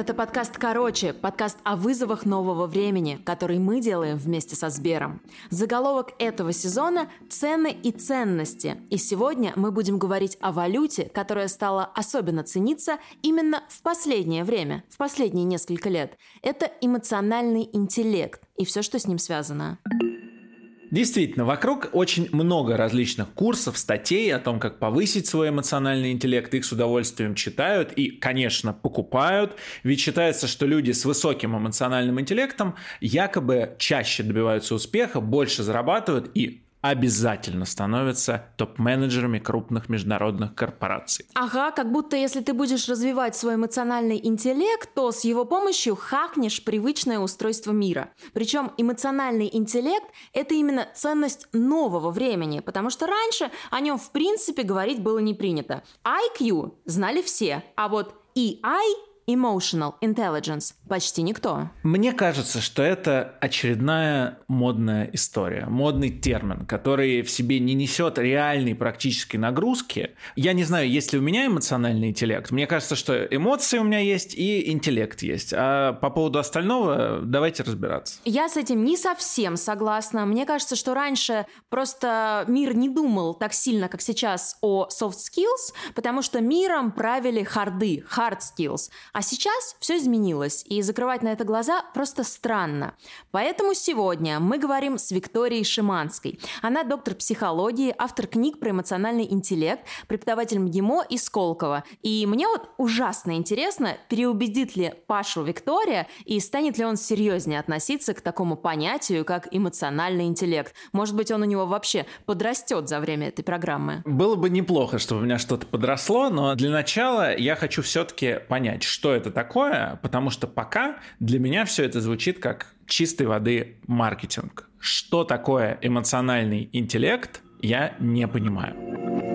Это подкаст «Короче», подкаст о вызовах нового времени, который мы делаем вместе со Сбером. Заголовок этого сезона – «Цены и ценности». И сегодня мы будем говорить о валюте, которая стала особенно цениться именно в последнее время, в последние несколько лет. Это эмоциональный интеллект и все, что с ним связано. Действительно, вокруг очень много различных курсов, статей о том, как повысить свой эмоциональный интеллект. Их с удовольствием читают и, конечно, покупают. Ведь считается, что люди с высоким эмоциональным интеллектом якобы чаще добиваются успеха, больше зарабатывают и обязательно становятся топ-менеджерами крупных международных корпораций. Ага, как будто если ты будешь развивать свой эмоциональный интеллект, то с его помощью хакнешь привычное устройство мира. Причем эмоциональный интеллект – это именно ценность нового времени, потому что раньше о нем в принципе говорить было не принято. IQ знали все, а вот EI Emotional Intelligence почти никто. Мне кажется, что это очередная модная история, модный термин, который в себе не несет реальной практической нагрузки. Я не знаю, есть ли у меня эмоциональный интеллект. Мне кажется, что эмоции у меня есть и интеллект есть. А по поводу остального давайте разбираться. Я с этим не совсем согласна. Мне кажется, что раньше просто мир не думал так сильно, как сейчас, о soft skills, потому что миром правили харды, hard skills. А сейчас все изменилось, и закрывать на это глаза просто странно. Поэтому сегодня мы говорим с Викторией Шиманской. Она доктор психологии, автор книг про эмоциональный интеллект, преподаватель МГИМО и Сколково. И мне вот ужасно интересно, переубедит ли Пашу Виктория и станет ли он серьезнее относиться к такому понятию, как эмоциональный интеллект. Может быть, он у него вообще подрастет за время этой программы. Было бы неплохо, чтобы у меня что-то подросло, но для начала я хочу все-таки понять, что это такое, потому что пока для меня все это звучит как чистой воды маркетинг. Что такое эмоциональный интеллект, я не понимаю.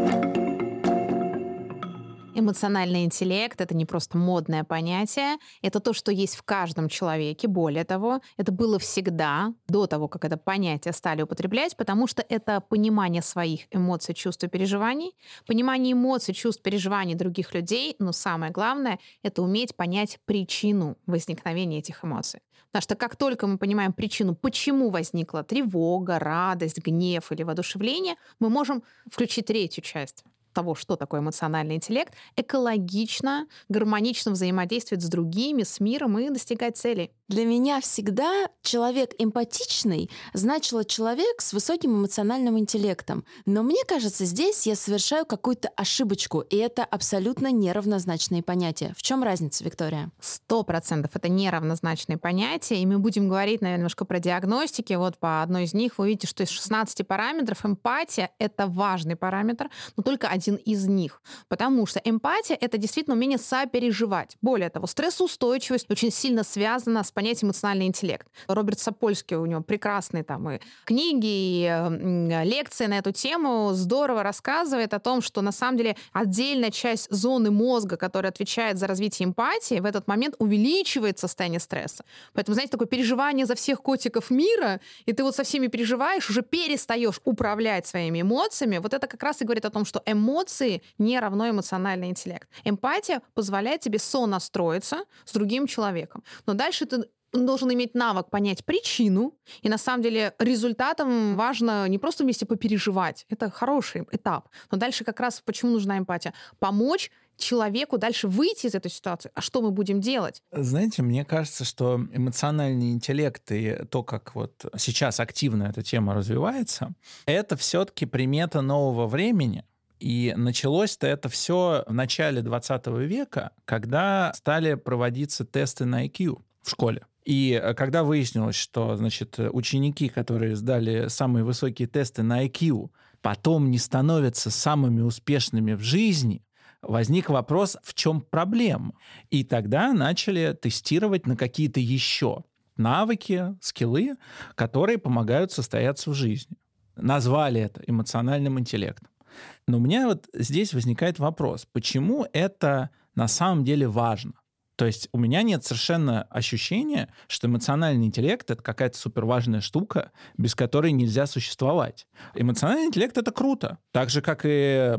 Эмоциональный интеллект — это не просто модное понятие, это то, что есть в каждом человеке. Более того, это было всегда, до того, как это понятие стали употреблять, потому что это понимание своих эмоций, чувств и переживаний, понимание эмоций, чувств, переживаний других людей, но самое главное — это уметь понять причину возникновения этих эмоций. Потому что как только мы понимаем причину, почему возникла тревога, радость, гнев или воодушевление, мы можем включить третью часть того, что такое эмоциональный интеллект, экологично, гармонично взаимодействовать с другими, с миром и достигать целей. Для меня всегда человек эмпатичный значило человек с высоким эмоциональным интеллектом. Но мне кажется, здесь я совершаю какую-то ошибочку, и это абсолютно неравнозначные понятия. В чем разница, Виктория? Сто процентов это неравнозначные понятия, и мы будем говорить, наверное, немножко про диагностики. Вот по одной из них вы увидите, что из 16 параметров эмпатия — это важный параметр, но только один из них. Потому что эмпатия — это действительно умение сопереживать. Более того, стрессоустойчивость очень сильно связана с понятие эмоциональный интеллект. Роберт Сапольский, у него прекрасные там и книги, и лекции на эту тему, здорово рассказывает о том, что на самом деле отдельная часть зоны мозга, которая отвечает за развитие эмпатии, в этот момент увеличивает состояние стресса. Поэтому, знаете, такое переживание за всех котиков мира, и ты вот со всеми переживаешь, уже перестаешь управлять своими эмоциями, вот это как раз и говорит о том, что эмоции не равно эмоциональный интеллект. Эмпатия позволяет тебе сонастроиться с другим человеком. Но дальше ты должен иметь навык понять причину, и на самом деле результатом важно не просто вместе попереживать, это хороший этап, но дальше как раз почему нужна эмпатия? Помочь человеку дальше выйти из этой ситуации. А что мы будем делать? Знаете, мне кажется, что эмоциональный интеллект и то, как вот сейчас активно эта тема развивается, это все-таки примета нового времени. И началось-то это все в начале 20 века, когда стали проводиться тесты на IQ в школе. И э, когда выяснилось, что, значит, ученики, которые сдали самые высокие тесты на IQ, потом не становятся самыми успешными в жизни, возник вопрос, в чем проблема. И тогда начали тестировать на какие-то еще навыки, скиллы, которые помогают состояться в жизни. Назвали это эмоциональным интеллектом. Но у меня вот здесь возникает вопрос, почему это на самом деле важно? То есть у меня нет совершенно ощущения, что эмоциональный интеллект — это какая-то суперважная штука, без которой нельзя существовать. Эмоциональный интеллект — это круто. Так же, как и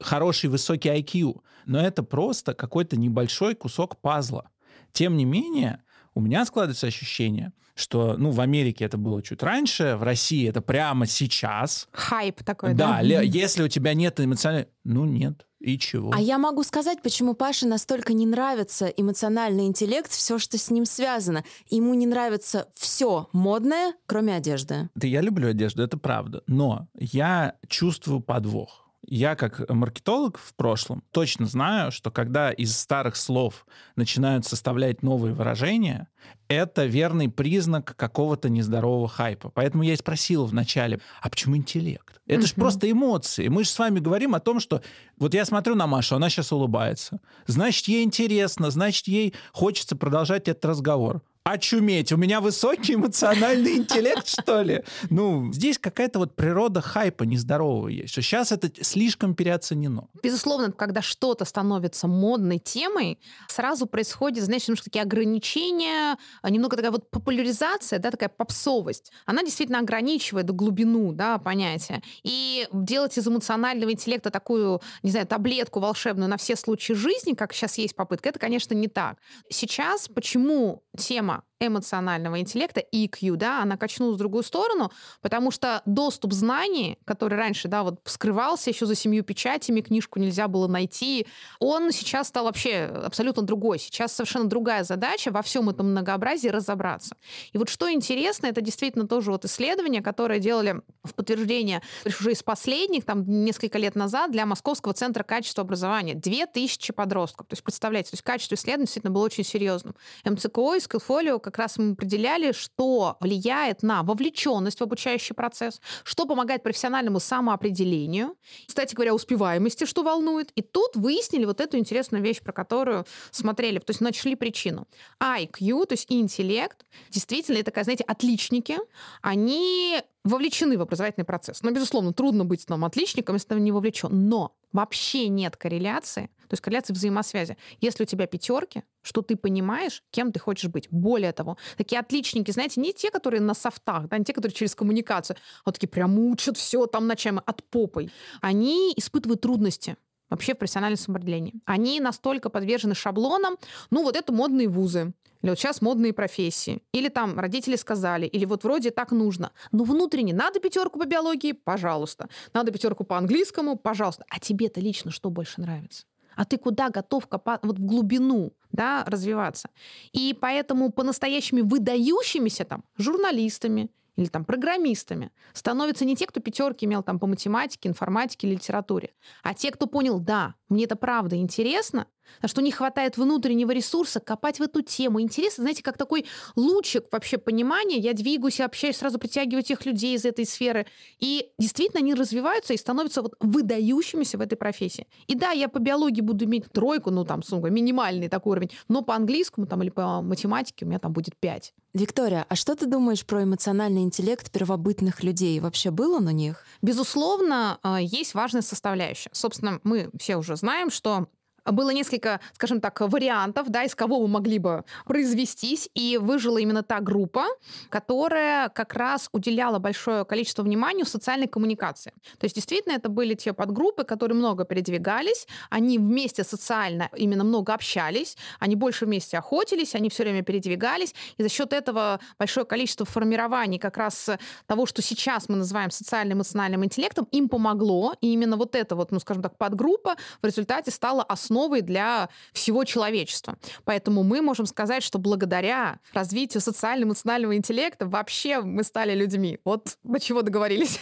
хороший высокий IQ. Но это просто какой-то небольшой кусок пазла. Тем не менее, у меня складывается ощущение, что, ну, в Америке это было чуть раньше, в России это прямо сейчас. Хайп такой, да? Да, если у тебя нет эмоциональной... Ну, нет. И чего? А я могу сказать, почему Паше настолько не нравится эмоциональный интеллект, все, что с ним связано. Ему не нравится все модное, кроме одежды. Да я люблю одежду, это правда. Но я чувствую подвох я как маркетолог в прошлом точно знаю, что когда из старых слов начинают составлять новые выражения, это верный признак какого-то нездорового хайпа. Поэтому я и спросил вначале, а почему интеллект? Это же просто эмоции. Мы же с вами говорим о том, что вот я смотрю на Машу, она сейчас улыбается. Значит, ей интересно, значит, ей хочется продолжать этот разговор очуметь. У меня высокий эмоциональный интеллект, что ли? Ну, здесь какая-то вот природа хайпа нездорового есть, что сейчас это слишком переоценено. Безусловно, когда что-то становится модной темой, сразу происходит, знаешь, немножко такие ограничения, немного такая вот популяризация, да, такая попсовость. Она действительно ограничивает глубину, да, понятия. И делать из эмоционального интеллекта такую, не знаю, таблетку волшебную на все случаи жизни, как сейчас есть попытка, это, конечно, не так. Сейчас почему тема эмоционального интеллекта, EQ, да, она качнулась в другую сторону, потому что доступ знаний, который раньше, да, вот скрывался еще за семью печатями, книжку нельзя было найти, он сейчас стал вообще абсолютно другой. Сейчас совершенно другая задача во всем этом многообразии разобраться. И вот что интересно, это действительно тоже вот исследование, которое делали в подтверждение уже из последних, там, несколько лет назад для Московского центра качества образования. Две тысячи подростков. То есть, представляете, то есть качество исследования действительно было очень серьезным. МЦКО и Skillfolio как раз мы определяли, что влияет на вовлеченность в обучающий процесс, что помогает профессиональному самоопределению, кстати говоря, успеваемости, что волнует. И тут выяснили вот эту интересную вещь, про которую смотрели, то есть нашли причину. IQ, то есть интеллект, действительно, это такая, знаете, отличники, они вовлечены в образовательный процесс. Но, безусловно, трудно быть там отличником, если ты не вовлечен. Но вообще нет корреляции, то есть корреляции взаимосвязи. Если у тебя пятерки, что ты понимаешь, кем ты хочешь быть. Более того, такие отличники, знаете, не те, которые на софтах, да, не те, которые через коммуникацию, а вот такие прям учат все там ночами от попой. Они испытывают трудности вообще в профессиональном самоопределении. Они настолько подвержены шаблонам, ну вот это модные вузы, или вот сейчас модные профессии, или там родители сказали, или вот вроде так нужно. Но внутренне надо пятерку по биологии, пожалуйста. Надо пятерку по английскому, пожалуйста. А тебе-то лично что больше нравится? А ты куда готов копать вот в глубину, да, развиваться? И поэтому по-настоящему выдающимися там журналистами, или там программистами становятся не те, кто пятерки имел там по математике, информатике или литературе, а те, кто понял, да, мне это правда интересно, а что не хватает внутреннего ресурса копать в эту тему. Интересно, знаете, как такой лучик вообще понимания. Я двигаюсь, общаюсь, сразу притягиваю тех людей из этой сферы. И действительно они развиваются и становятся вот выдающимися в этой профессии. И да, я по биологии буду иметь тройку, ну там, минимальный такой уровень, но по английскому там или по математике у меня там будет пять. Виктория, а что ты думаешь про эмоциональный интеллект первобытных людей? Вообще был он у них? Безусловно, а, есть важная составляющая. Собственно, мы все уже знаем, что было несколько, скажем так, вариантов, да, из кого мы могли бы произвестись, и выжила именно та группа, которая как раз уделяла большое количество внимания социальной коммуникации. То есть действительно это были те подгруппы, которые много передвигались, они вместе социально именно много общались, они больше вместе охотились, они все время передвигались, и за счет этого большое количество формирований как раз того, что сейчас мы называем социальным эмоциональным интеллектом, им помогло, и именно вот эта вот, ну, скажем так, подгруппа в результате стала основой основой для всего человечества. Поэтому мы можем сказать, что благодаря развитию социально-эмоционального интеллекта вообще мы стали людьми. Вот до чего договорились.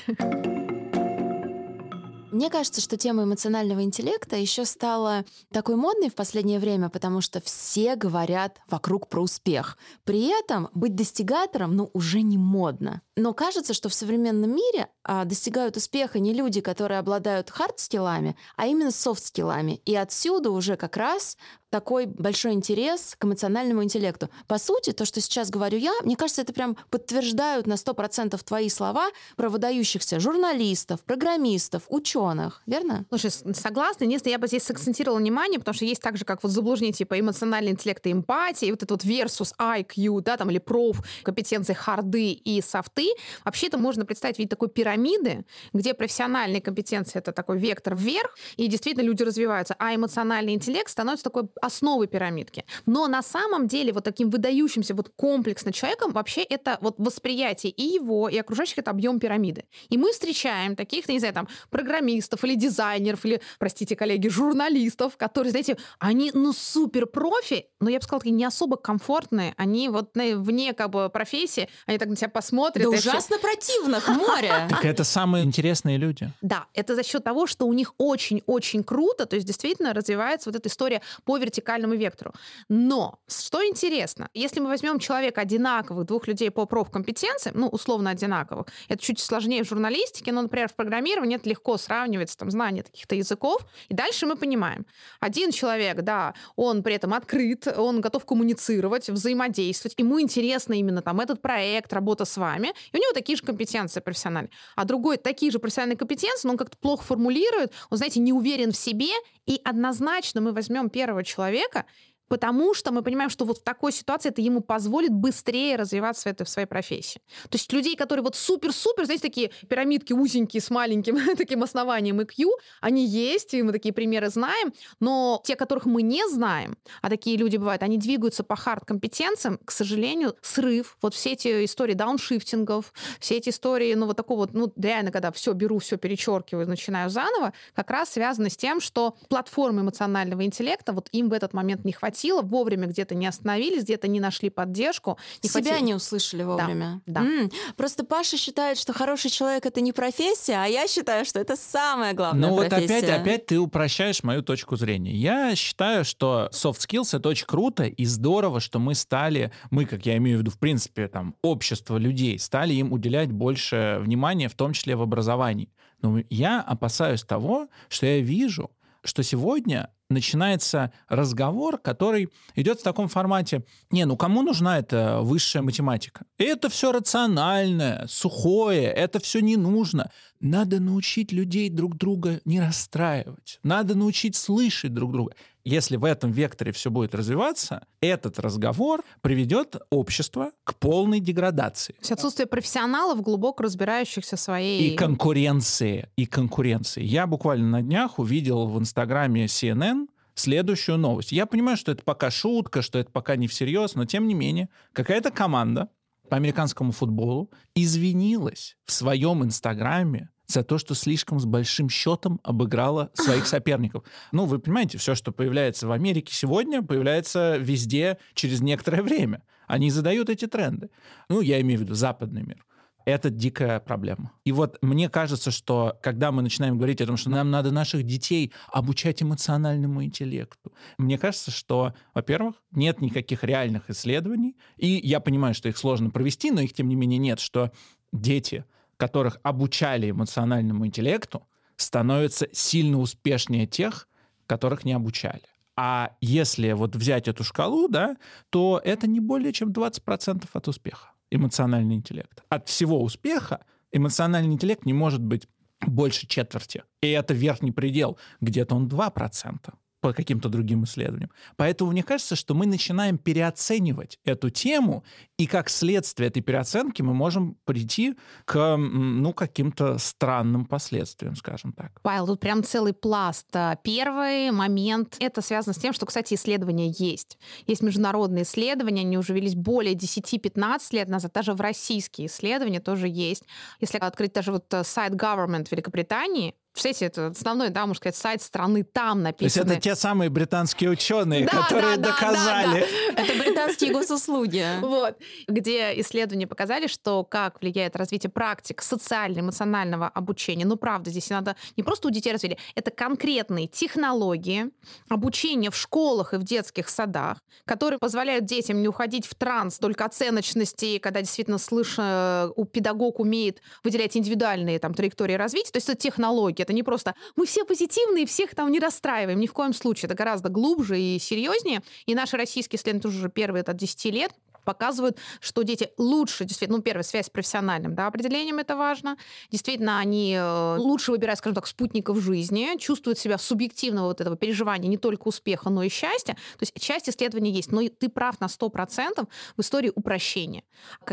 Мне кажется, что тема эмоционального интеллекта еще стала такой модной в последнее время, потому что все говорят вокруг про успех. При этом быть достигатором, ну, уже не модно. Но кажется, что в современном мире а, достигают успеха не люди, которые обладают хард-скиллами, а именно софт-скиллами. И отсюда уже как раз такой большой интерес к эмоциональному интеллекту. По сути, то, что сейчас говорю я, мне кажется, это прям подтверждают на 100% твои слова про выдающихся журналистов, программистов, ученых, верно? Слушай, согласна. Единственное, я бы здесь сакцентировала внимание, потому что есть так же, как вот заблуждение типа эмоциональный интеллект и эмпатия, и вот этот вот versus IQ, да, там, или проф, компетенции харды и софты, Вообще это можно представить в виде такой пирамиды, где профессиональные компетенции — это такой вектор вверх, и действительно люди развиваются, а эмоциональный интеллект становится такой основой пирамидки. Но на самом деле вот таким выдающимся вот комплексно человеком вообще это вот восприятие и его, и окружающих — это объем пирамиды. И мы встречаем таких, не знаю, там, программистов или дизайнеров, или, простите, коллеги, журналистов, которые, знаете, они, ну, супер профи, но я бы сказала, такие не особо комфортные, они вот вне как бы профессии, они так на себя посмотрят. Да ужасно противных, море. Так это самые интересные люди. Да, это за счет того, что у них очень-очень круто, то есть действительно развивается вот эта история по вертикальному вектору. Но, что интересно, если мы возьмем человека одинаковых, двух людей по профкомпетенциям, ну, условно одинаковых, это чуть сложнее в журналистике, но, например, в программировании это легко сравнивается, там, знание каких-то языков, и дальше мы понимаем, один человек, да, он при этом открыт, он готов коммуницировать, взаимодействовать, ему интересно именно там этот проект, работа с вами, и у него такие же компетенции профессиональные. А другой такие же профессиональные компетенции, но он как-то плохо формулирует, он, знаете, не уверен в себе, и однозначно мы возьмем первого человека, потому что мы понимаем, что вот в такой ситуации это ему позволит быстрее развиваться в, этой, в своей профессии. То есть людей, которые вот супер-супер, знаете, такие пирамидки узенькие с маленьким таким основанием IQ, они есть, и мы такие примеры знаем, но те, которых мы не знаем, а такие люди бывают, они двигаются по хард-компетенциям, к сожалению, срыв, вот все эти истории дауншифтингов, все эти истории, ну вот такого вот, ну реально, когда все беру, все перечеркиваю, начинаю заново, как раз связаны с тем, что платформы эмоционального интеллекта, вот им в этот момент не хватит хватило, вовремя где-то не остановились, где-то не нашли поддержку. Не Себя хватило. не услышали вовремя. Да. да. М-м. Просто Паша считает, что хороший человек это не профессия, а я считаю, что это самая главная ну, профессия. Вот опять, опять ты упрощаешь мою точку зрения. Я считаю, что soft skills это очень круто и здорово, что мы стали, мы, как я имею в виду, в принципе, там, общество людей, стали им уделять больше внимания, в том числе в образовании. Но я опасаюсь того, что я вижу, что сегодня начинается разговор, который идет в таком формате, не, ну кому нужна эта высшая математика? Это все рациональное, сухое, это все не нужно. Надо научить людей друг друга не расстраивать. Надо научить слышать друг друга. Если в этом векторе все будет развиваться, этот разговор приведет общество к полной деградации. То есть отсутствие профессионалов, глубоко разбирающихся в своей... И конкуренции. И конкуренции. Я буквально на днях увидел в Инстаграме CNN следующую новость. Я понимаю, что это пока шутка, что это пока не всерьез, но тем не менее, какая-то команда по американскому футболу извинилась в своем инстаграме за то, что слишком с большим счетом обыграла своих соперников. Ну, вы понимаете, все, что появляется в Америке сегодня, появляется везде через некоторое время. Они задают эти тренды. Ну, я имею в виду западный мир. Это дикая проблема. И вот мне кажется, что когда мы начинаем говорить о том, что нам надо наших детей обучать эмоциональному интеллекту, мне кажется, что, во-первых, нет никаких реальных исследований, и я понимаю, что их сложно провести, но их, тем не менее, нет, что дети, которых обучали эмоциональному интеллекту, становятся сильно успешнее тех, которых не обучали. А если вот взять эту шкалу, да, то это не более чем 20% от успеха эмоциональный интеллект. От всего успеха эмоциональный интеллект не может быть больше четверти. И это верхний предел. Где-то он 2% по каким-то другим исследованиям. Поэтому мне кажется, что мы начинаем переоценивать эту тему, и как следствие этой переоценки мы можем прийти к ну, каким-то странным последствиям, скажем так. Павел, тут прям целый пласт. А, первый момент, это связано с тем, что, кстати, исследования есть. Есть международные исследования, они уже велись более 10-15 лет назад, даже в российские исследования тоже есть. Если открыть даже вот э, сайт Government Великобритании, Представляете, это основной, да, можно сказать, сайт страны, там написано. То есть это те самые британские ученые, да, которые да, доказали. Да, да, да. Это британские госуслуги. Вот. Где исследования показали, что как влияет развитие практик социально-эмоционального обучения. Ну, правда, здесь надо не просто у детей развили, это конкретные технологии обучения в школах и в детских садах, которые позволяют детям не уходить в транс только оценочности, когда действительно слышно, у педагог умеет выделять индивидуальные там траектории развития. То есть это технологии, это не просто мы все позитивные, всех там не расстраиваем. Ни в коем случае. Это гораздо глубже и серьезнее. И наши российские исследования тоже уже первые от 10 лет показывают, что дети лучше, действительно, ну, первая связь с профессиональным да, определением, это важно. Действительно, они э, лучше выбирают, скажем так, спутников жизни, чувствуют себя субъективного вот этого переживания не только успеха, но и счастья. То есть часть исследований есть, но ты прав на 100% в истории упрощения.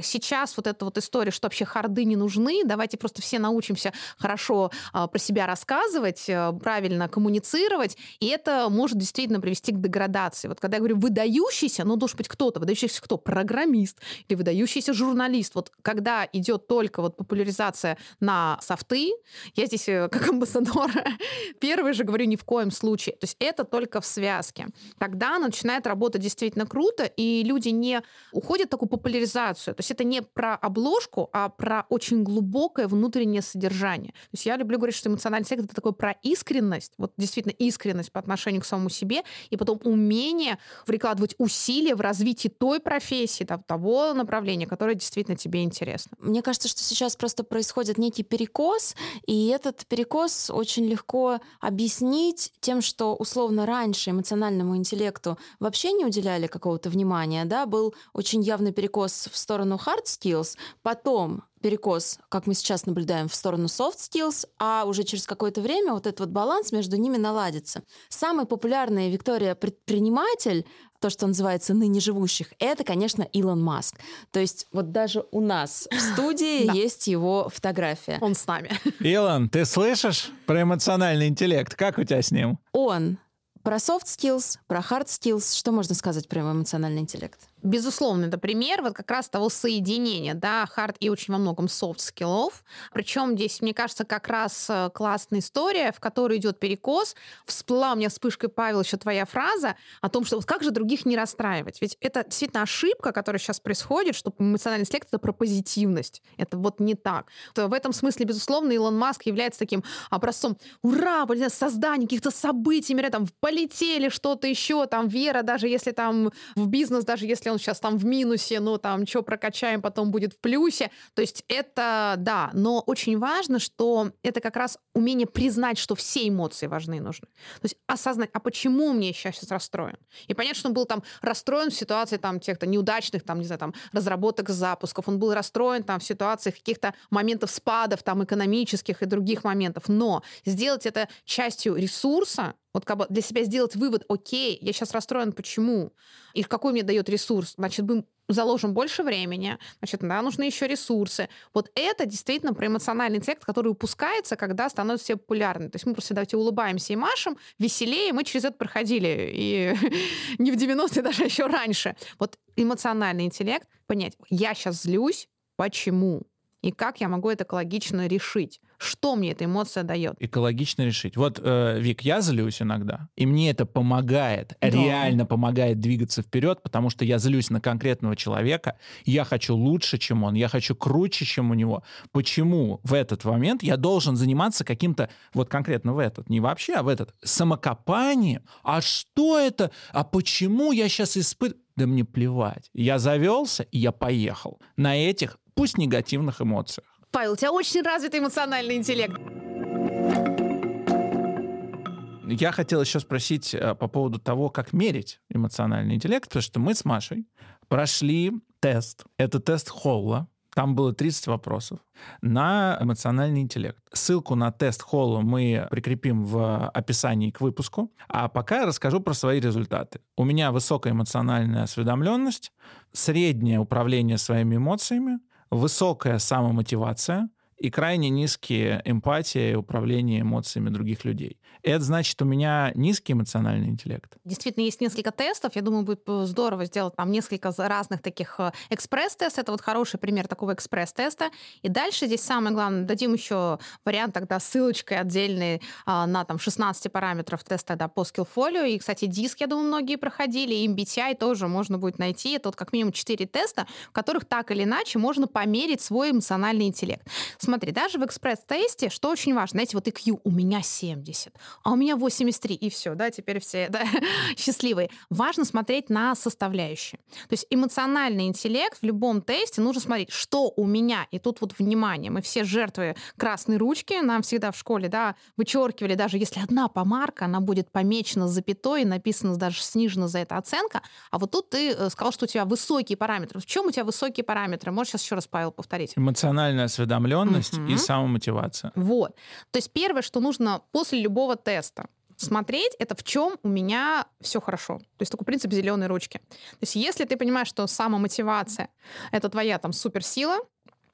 Сейчас вот эта вот история, что вообще харды не нужны, давайте просто все научимся хорошо э, про себя рассказывать, э, правильно коммуницировать, и это может действительно привести к деградации. Вот когда я говорю выдающийся, ну, должен быть кто-то, выдающийся кто? Программист или выдающийся журналист. Вот когда идет только вот популяризация на софты, я здесь э, как амбассадор первый же говорю ни в коем случае. То есть это только в связке. Тогда начинает работать действительно круто, и люди не уходят в такую популяризацию. То есть это не про обложку, а про очень глубокое внутреннее содержание. То есть я люблю говорить, что эмоциональный секс — это такое про искренность, вот действительно искренность по отношению к самому себе, и потом умение прикладывать усилия в развитии той профессии, того направления, которое действительно тебе интересно. Мне кажется, что сейчас просто происходит некий перекос, и этот перекос очень легко объяснить тем, что условно раньше эмоциональному интеллекту вообще не уделяли какого-то внимания, да, был очень явный перекос в сторону hard skills, потом перекос, как мы сейчас наблюдаем, в сторону soft skills, а уже через какое-то время вот этот вот баланс между ними наладится. Самый популярный Виктория предприниматель то, что называется ныне живущих, это, конечно, Илон Маск. То есть вот даже у нас в студии есть его фотография. Он с нами. Илон, ты слышишь про эмоциональный интеллект? Как у тебя с ним? Он про soft skills, про hard skills. Что можно сказать про эмоциональный интеллект? Безусловно, это пример вот как раз того соединения, да, хард и очень во многом софт скиллов. Причем здесь, мне кажется, как раз э, классная история, в которой идет перекос. Всплыла у меня вспышкой, Павел, еще твоя фраза о том, что вот как же других не расстраивать. Ведь это действительно ошибка, которая сейчас происходит, что эмоциональный интеллект — это про позитивность. Это вот не так. В этом смысле, безусловно, Илон Маск является таким образцом ура, создание каких-то событий, мира, там, полетели что-то еще, там, вера, даже если там в бизнес, даже если он сейчас там в минусе, ну там что прокачаем, потом будет в плюсе. То есть это, да, но очень важно, что это как раз умение признать, что все эмоции важны и нужны. То есть осознать, а почему мне сейчас расстроен? И понятно, что он был там расстроен в ситуации там тех-то неудачных, там, не знаю, там, разработок запусков, он был расстроен там в ситуациях каких-то моментов спадов, там, экономических и других моментов. Но сделать это частью ресурса, вот как бы для себя сделать вывод, окей, я сейчас расстроен, почему? И какой мне дает ресурс? Значит, мы заложим больше времени, значит, да, нужны еще ресурсы. Вот это действительно про эмоциональный интеллект, который упускается, когда становятся все популярны. То есть мы просто давайте улыбаемся и машем, веселее, мы через это проходили. И не в 90-е, даже еще раньше. Вот эмоциональный интеллект, понять, я сейчас злюсь, почему? И как я могу это экологично решить? Что мне эта эмоция дает? Экологично решить. Вот, э, Вик, я злюсь иногда, и мне это помогает, да. реально помогает двигаться вперед, потому что я злюсь на конкретного человека, я хочу лучше, чем он, я хочу круче, чем у него. Почему в этот момент я должен заниматься каким-то, вот конкретно в этот, не вообще, а в этот, самокопанием? А что это? А почему я сейчас испытываю? Да мне плевать. Я завелся, и я поехал. На этих, пусть негативных эмоциях. Павел, у тебя очень развитый эмоциональный интеллект. Я хотел еще спросить э, по поводу того, как мерить эмоциональный интеллект, потому что мы с Машей прошли тест. Это тест Холла. Там было 30 вопросов на эмоциональный интеллект. Ссылку на тест Холла мы прикрепим в описании к выпуску. А пока я расскажу про свои результаты. У меня высокая эмоциональная осведомленность, среднее управление своими эмоциями, высокая самомотивация и крайне низкие эмпатия и управление эмоциями других людей. Это значит, у меня низкий эмоциональный интеллект. Действительно, есть несколько тестов. Я думаю, будет здорово сделать там несколько разных таких э, экспресс-тестов. Это вот хороший пример такого экспресс-теста. И дальше здесь самое главное, дадим еще вариант тогда ссылочкой отдельный а, на там 16 параметров теста да, по Skillfolio. И, кстати, диск, я думаю, многие проходили. И MBTI тоже можно будет найти. Это вот как минимум 4 теста, в которых так или иначе можно померить свой эмоциональный интеллект. Смотри, даже в экспресс-тесте, что очень важно, знаете, вот IQ у меня 70, а у меня 83, и все, да, теперь все да, счастливые. Важно смотреть на составляющие. То есть эмоциональный интеллект в любом тесте нужно смотреть, что у меня, и тут вот внимание, мы все жертвы красной ручки, нам всегда в школе, да, вычеркивали, даже если одна помарка, она будет помечена запятой, написано даже снижена за это оценка, а вот тут ты э, сказал, что у тебя высокие параметры. В чем у тебя высокие параметры? Можешь сейчас еще раз, Павел, повторить? Эмоциональная осведомленность угу. и самомотивация. Вот. То есть первое, что нужно после любого теста, смотреть, это в чем у меня все хорошо. То есть такой принцип зеленой ручки. То есть если ты понимаешь, что самомотивация — это твоя там суперсила,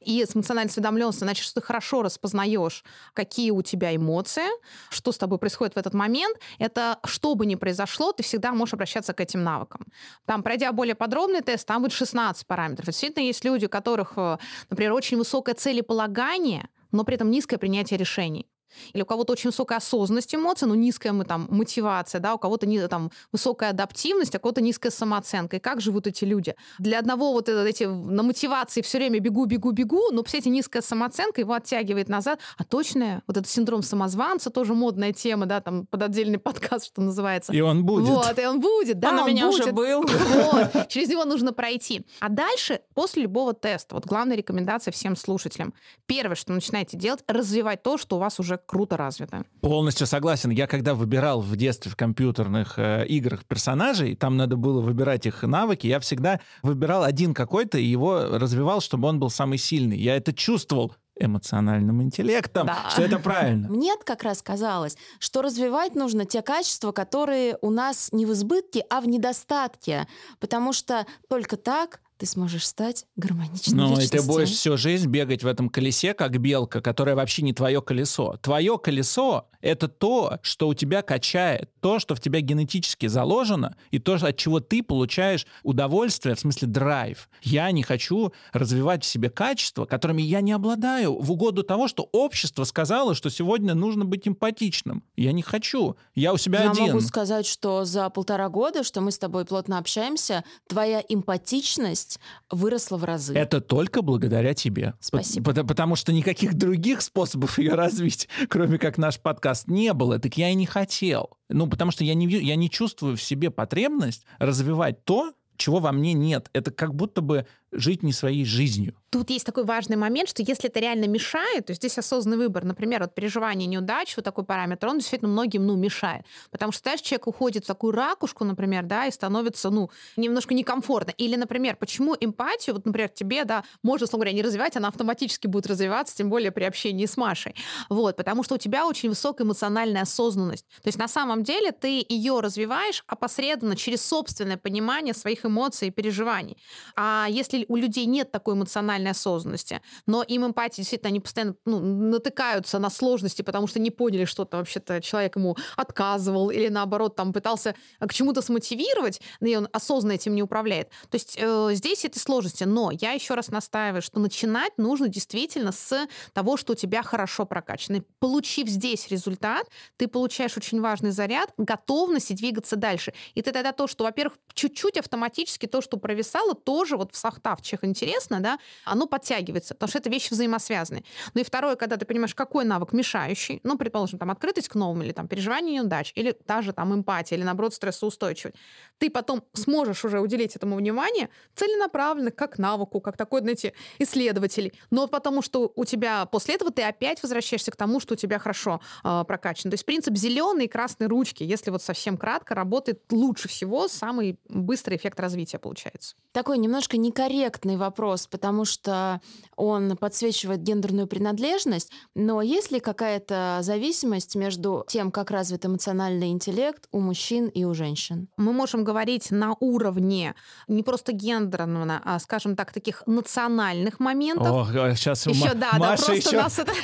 и с эмоциональной осведомленностью, значит, что ты хорошо распознаешь, какие у тебя эмоции, что с тобой происходит в этот момент. Это что бы ни произошло, ты всегда можешь обращаться к этим навыкам. Там, пройдя более подробный тест, там будет 16 параметров. Действительно, есть люди, у которых, э, например, очень высокое целеполагание, но при этом низкое принятие решений. Или у кого-то очень высокая осознанность эмоций, но низкая мы, там, мотивация, да, у кого-то не, там, высокая адаптивность, а у кого-то низкая самооценка. И как живут эти люди? Для одного вот это, эти на мотивации все время бегу, бегу, бегу, но, кстати, низкая самооценка его оттягивает назад. А точная, вот этот синдром самозванца, тоже модная тема, да, там под отдельный подкаст, что называется. И он будет. Вот, и он будет, да, он, он у меня будет. уже был. Вот, через него нужно пройти. А дальше, после любого теста, вот главная рекомендация всем слушателям. Первое, что начинаете делать, развивать то, что у вас уже круто развито. Полностью согласен. Я когда выбирал в детстве в компьютерных э, играх персонажей, там надо было выбирать их навыки, я всегда выбирал один какой-то и его развивал, чтобы он был самый сильный. Я это чувствовал эмоциональным интеллектом, да. что это правильно. Мне как раз казалось, что развивать нужно те качества, которые у нас не в избытке, а в недостатке, потому что только так ты сможешь стать гармоничной Но личностью. и ты будешь всю жизнь бегать в этом колесе, как белка, которая вообще не твое колесо. Твое колесо — это то, что у тебя качает, то, что в тебя генетически заложено, и то, от чего ты получаешь удовольствие, в смысле драйв. Я не хочу развивать в себе качества, которыми я не обладаю, в угоду того, что общество сказало, что сегодня нужно быть эмпатичным. Я не хочу. Я у себя я один. Я могу сказать, что за полтора года, что мы с тобой плотно общаемся, твоя эмпатичность эффективность выросла в разы. Это только благодаря тебе. Спасибо. Потому, потому что никаких других способов ее развить, кроме как наш подкаст, не было. Так я и не хотел. Ну, потому что я не, я не чувствую в себе потребность развивать то, чего во мне нет. Это как будто бы жить не своей жизнью. Тут есть такой важный момент, что если это реально мешает, то здесь осознанный выбор, например, вот переживание неудач, вот такой параметр, он действительно многим, ну, мешает. Потому что, знаешь, человек уходит в такую ракушку, например, да, и становится, ну, немножко некомфортно. Или, например, почему эмпатию, вот, например, тебе, да, можно, условно говоря, не развивать, она автоматически будет развиваться, тем более при общении с Машей. Вот, потому что у тебя очень высокая эмоциональная осознанность. То есть на самом деле ты ее развиваешь опосредованно через собственное понимание своих эмоций и переживаний. А если у людей нет такой эмоциональной осознанности, но им эмпатия действительно, они постоянно ну, натыкаются на сложности, потому что не поняли, что там вообще-то человек ему отказывал или наоборот там пытался к чему-то смотивировать, и он осознанно этим не управляет. То есть э, здесь эти сложности, но я еще раз настаиваю, что начинать нужно действительно с того, что у тебя хорошо прокачано. Получив здесь результат, ты получаешь очень важный заряд, готовности двигаться дальше. И ты тогда то, что, во-первых, чуть-чуть автоматически то, что провисало, тоже вот в сахтавчих интересно, да, оно подтягивается, потому что это вещи взаимосвязаны. Ну и второе, когда ты понимаешь, какой навык мешающий, ну, предположим, там, открытость к новому, или там, переживание неудач, или та же там эмпатия, или, наоборот, стрессоустойчивость, ты потом сможешь уже уделить этому внимание целенаправленно, как навыку, как такой, знаете, исследователей. Но потому что у тебя после этого ты опять возвращаешься к тому, что у тебя хорошо э, прокачано. То есть принцип зеленой и красной ручки, если вот совсем кратко, работает лучше всего, самый быстрый эффект развития получается. Такой немножко некорректный вопрос, потому что он подсвечивает гендерную принадлежность, но есть ли какая-то зависимость между тем, как развит эмоциональный интеллект у мужчин и у женщин? Мы можем говорить на уровне не просто гендерного, а, скажем так, таких национальных моментов. Ох, сейчас еще, да, Маша да, еще... нас это...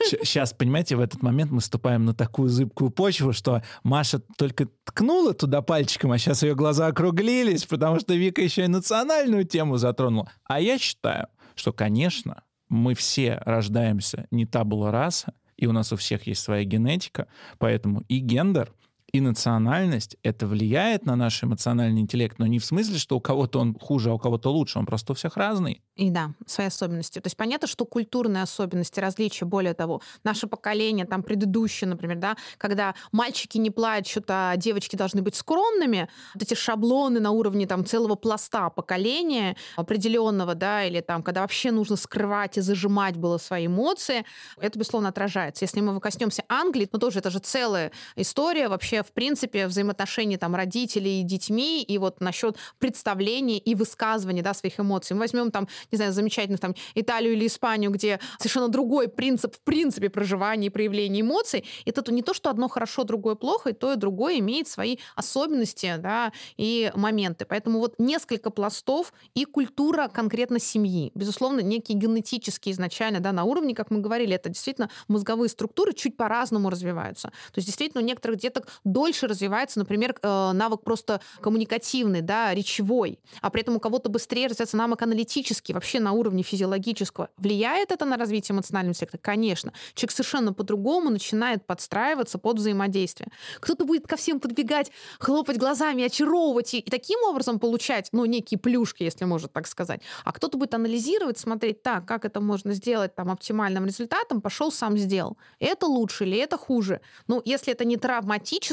Сейчас, понимаете, в этот момент мы ступаем на такую зыбкую почву, что Маша только ткнула туда пальчиком, а сейчас ее глаза округлились, потому что Вика еще и национальную тему затронула. А я считаю, что, конечно, мы все рождаемся не табула раса, и у нас у всех есть своя генетика, поэтому и гендер и национальность, это влияет на наш эмоциональный интеллект, но не в смысле, что у кого-то он хуже, а у кого-то лучше, он просто у всех разный. И да, свои особенности. То есть понятно, что культурные особенности, различия, более того, наше поколение, там, предыдущее, например, да, когда мальчики не плачут, а девочки должны быть скромными, вот эти шаблоны на уровне там целого пласта поколения определенного, да, или там, когда вообще нужно скрывать и зажимать было свои эмоции, это, безусловно, отражается. Если мы коснемся Англии, ну тоже это же целая история вообще, в принципе, взаимоотношений там родителей и детьми, и вот насчет представления и высказывания, да, своих эмоций. Мы возьмем там не знаю, замечательных там Италию или Испанию, где совершенно другой принцип в принципе проживания и проявления эмоций. И это не то, что одно хорошо, другое плохо, и то, и другое имеет свои особенности, да, и моменты. Поэтому вот несколько пластов и культура конкретно семьи. Безусловно, некие генетические изначально, да, на уровне, как мы говорили, это действительно мозговые структуры чуть по-разному развиваются. То есть действительно у некоторых деток дольше развивается, например, э, навык просто коммуникативный, да, речевой, а при этом у кого-то быстрее развивается навык аналитический, вообще на уровне физиологического. Влияет это на развитие эмоционального интеллекта? Конечно. Человек совершенно по-другому начинает подстраиваться под взаимодействие. Кто-то будет ко всем подбегать, хлопать глазами, очаровывать и, и таким образом получать, ну, некие плюшки, если можно так сказать. А кто-то будет анализировать, смотреть, так, как это можно сделать там оптимальным результатом, пошел сам сделал. Это лучше или это хуже? Ну, если это не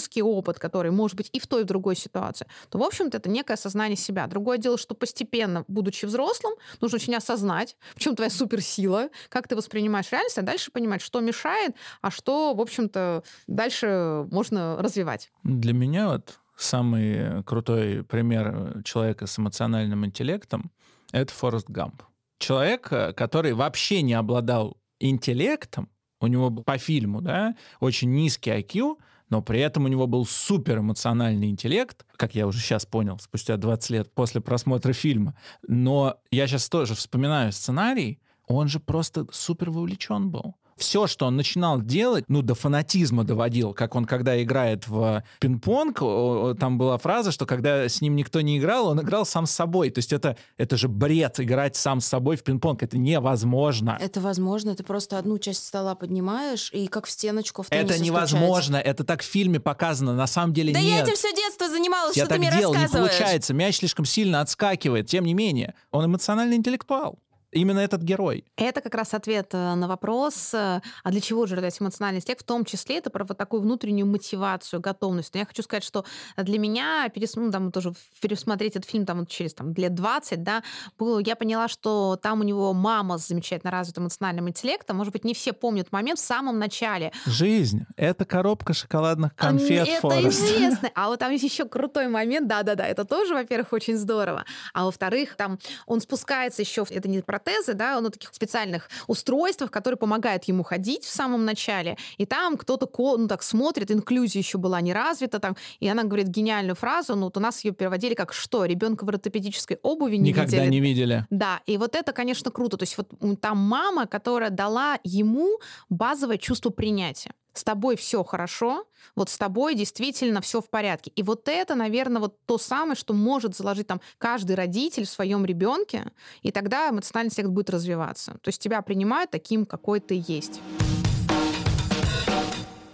травматический опыт, который может быть и в той, и в другой ситуации, то, в общем-то, это некое осознание себя. Другое дело, что постепенно, будучи взрослым, нужно очень осознать, в чем твоя суперсила, как ты воспринимаешь реальность, а дальше понимать, что мешает, а что, в общем-то, дальше можно развивать. Для меня вот самый крутой пример человека с эмоциональным интеллектом — это Форест Гамп. Человек, который вообще не обладал интеллектом, у него по фильму, да, очень низкий IQ, но при этом у него был супер эмоциональный интеллект, как я уже сейчас понял, спустя 20 лет после просмотра фильма. Но я сейчас тоже вспоминаю сценарий, он же просто супер вовлечен был все, что он начинал делать, ну, до фанатизма доводил, как он, когда играет в пинг-понг, там была фраза, что когда с ним никто не играл, он играл сам с собой. То есть это, это же бред играть сам с собой в пинг-понг. Это невозможно. Это возможно. Ты просто одну часть стола поднимаешь и как в стеночку в Это невозможно. Это так в фильме показано. На самом деле да нет. Да я этим все детство занималась, я что так ты мне делал, не получается. Мяч слишком сильно отскакивает. Тем не менее, он эмоциональный интеллектуал именно этот герой. Это как раз ответ э, на вопрос, э, а для чего же развивать эмоциональный интеллект, в том числе это про вот такую внутреннюю мотивацию, готовность. Но я хочу сказать, что для меня, перес... ну, там, тоже пересмотреть этот фильм там, вот через там, лет 20, да, было, я поняла, что там у него мама с замечательно развитым эмоциональным интеллектом. Может быть, не все помнят момент в самом начале. Жизнь — это коробка шоколадных конфет, Это Форест. известно. А вот там есть еще крутой момент, да-да-да, это тоже, во-первых, очень здорово. А во-вторых, там он спускается еще, это не про протезы, да, на таких специальных устройствах, которые помогают ему ходить в самом начале. И там кто-то ну, так смотрит, инклюзия еще была не развита, там, и она говорит гениальную фразу, ну вот у нас ее переводили как что, ребенка в ортопедической обуви не Никогда видели. не видели. Да, и вот это, конечно, круто. То есть вот там мама, которая дала ему базовое чувство принятия с тобой все хорошо, вот с тобой действительно все в порядке. И вот это, наверное, вот то самое, что может заложить там каждый родитель в своем ребенке, и тогда эмоциональный интеллект будет развиваться. То есть тебя принимают таким, какой ты есть.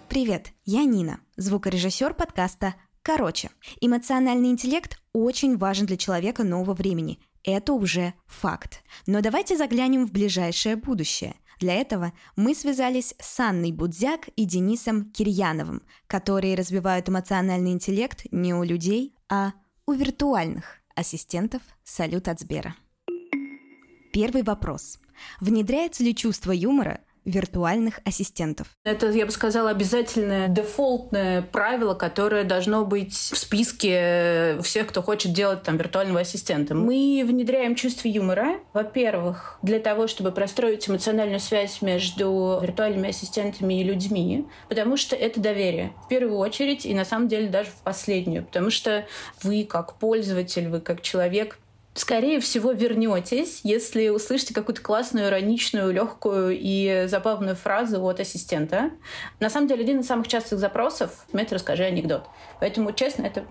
Привет, я Нина, звукорежиссер подкаста «Короче». Эмоциональный интеллект очень важен для человека нового времени. Это уже факт. Но давайте заглянем в ближайшее будущее. Для этого мы связались с Анной Будзяк и Денисом Кирьяновым, которые развивают эмоциональный интеллект не у людей, а у виртуальных ассистентов «Салют от Сбера». Первый вопрос. Внедряется ли чувство юмора виртуальных ассистентов. Это, я бы сказала, обязательное дефолтное правило, которое должно быть в списке всех, кто хочет делать там виртуального ассистента. Мы внедряем чувство юмора, во-первых, для того, чтобы простроить эмоциональную связь между виртуальными ассистентами и людьми, потому что это доверие. В первую очередь и на самом деле даже в последнюю, потому что вы как пользователь, вы как человек скорее всего, вернетесь, если услышите какую-то классную, ироничную, легкую и забавную фразу от ассистента. На самом деле, один из самых частых запросов — «Мэтт, расскажи анекдот». Поэтому, честно, это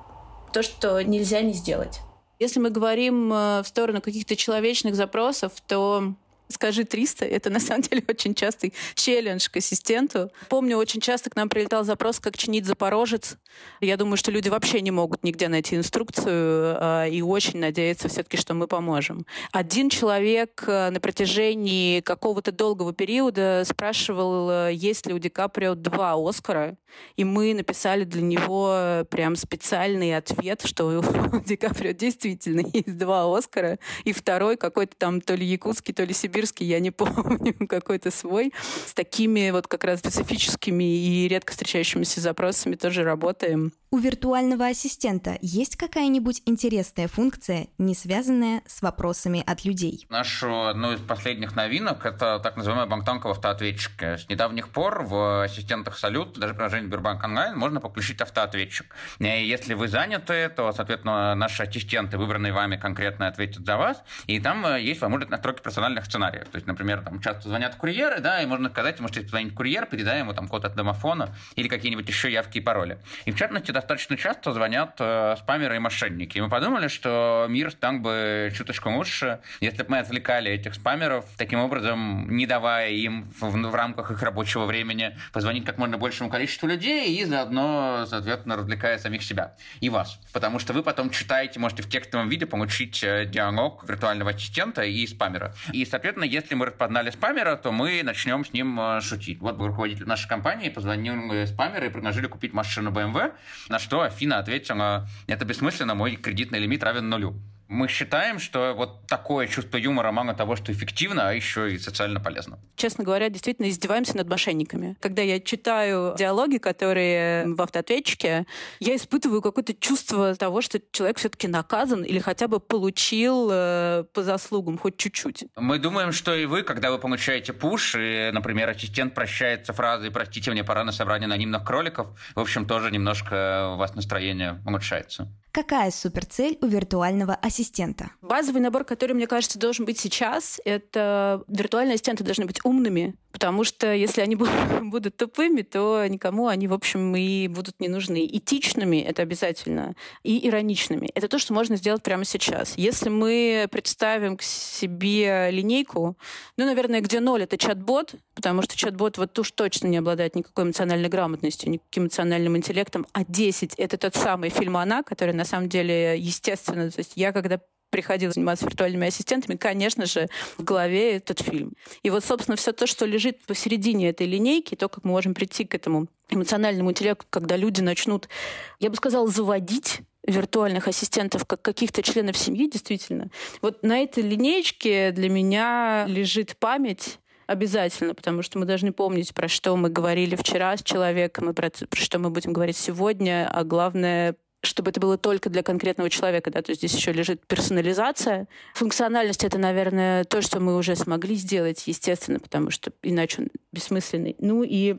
то, что нельзя не сделать. Если мы говорим э, в сторону каких-то человечных запросов, то скажи 300. Это, на самом деле, очень частый челлендж к ассистенту. Помню, очень часто к нам прилетал запрос, как чинить Запорожец. Я думаю, что люди вообще не могут нигде найти инструкцию э, и очень надеются все-таки, что мы поможем. Один человек э, на протяжении какого-то долгого периода спрашивал, э, есть ли у Ди Каприо два Оскара, и мы написали для него прям специальный ответ, что у Ди Каприо действительно есть два Оскара, и второй какой-то там то ли якутский, то ли сибирский, я не помню, какой-то свой. С такими вот как раз специфическими и редко встречающимися запросами тоже работаем. У виртуального ассистента есть какая-нибудь интересная функция, не связанная с вопросами от людей? Нашу одну из последних новинок – это так называемый банктанковый автоответчик. С недавних пор в ассистентах Салют, даже приложение Сбербанк онлайн, можно подключить автоответчик. И если вы заняты, то, соответственно, наши ассистенты, выбранные вами конкретно, ответят за вас. И там э, есть возможность настройки персональных сценариев. То есть, например, там часто звонят курьеры, да, и можно сказать, можете позвонить курьер, передай ему там код от домофона или какие-нибудь еще явки и пароли. И в частности, достаточно часто звонят э, спамеры и мошенники. И мы подумали, что мир стал бы чуточку лучше, если бы мы отвлекали этих спамеров, таким образом не давая им в, в рамках их рабочего времени позвонить как можно большему количеству людей и заодно, соответственно, развлекая самих себя и вас. Потому что вы потом читаете, можете в текстовом виде получить э, диалог виртуального ассистента и спамера. И, соответственно, если мы распознали спамера, то мы начнем с ним э, шутить. Вот руководитель нашей компании позвонил спамеру и предложили купить машину BMW, на что Афина ответила, это бессмысленно, мой кредитный лимит равен нулю мы считаем, что вот такое чувство юмора мало того, что эффективно, а еще и социально полезно. Честно говоря, действительно издеваемся над мошенниками. Когда я читаю диалоги, которые в автоответчике, я испытываю какое-то чувство того, что человек все-таки наказан или хотя бы получил э, по заслугам хоть чуть-чуть. Мы думаем, что и вы, когда вы получаете пуш, и, например, ассистент прощается фразой «простите, мне пора на собрание анонимных кроликов», в общем, тоже немножко у вас настроение улучшается. Какая суперцель у виртуального ассистента? Базовый набор, который, мне кажется, должен быть сейчас, это виртуальные ассистенты должны быть умными, потому что если они будут, тупыми, то никому они, в общем, и будут не нужны. Этичными — это обязательно, и ироничными. Это то, что можно сделать прямо сейчас. Если мы представим к себе линейку, ну, наверное, где ноль — это чат-бот, потому что чат-бот вот уж точно не обладает никакой эмоциональной грамотностью, никаким эмоциональным интеллектом, а 10 — это тот самый фильм «Она», который на самом деле естественно. То есть я когда приходила заниматься виртуальными ассистентами, конечно же, в голове этот фильм. И вот, собственно, все то, что лежит посередине этой линейки, то, как мы можем прийти к этому эмоциональному интеллекту, когда люди начнут, я бы сказала, заводить виртуальных ассистентов как каких-то членов семьи, действительно. Вот на этой линеечке для меня лежит память обязательно, потому что мы должны помнить, про что мы говорили вчера с человеком, и про, про что мы будем говорить сегодня, а главное чтобы это было только для конкретного человека, да, то есть здесь еще лежит персонализация. Функциональность — это, наверное, то, что мы уже смогли сделать, естественно, потому что иначе он бессмысленный. Ну и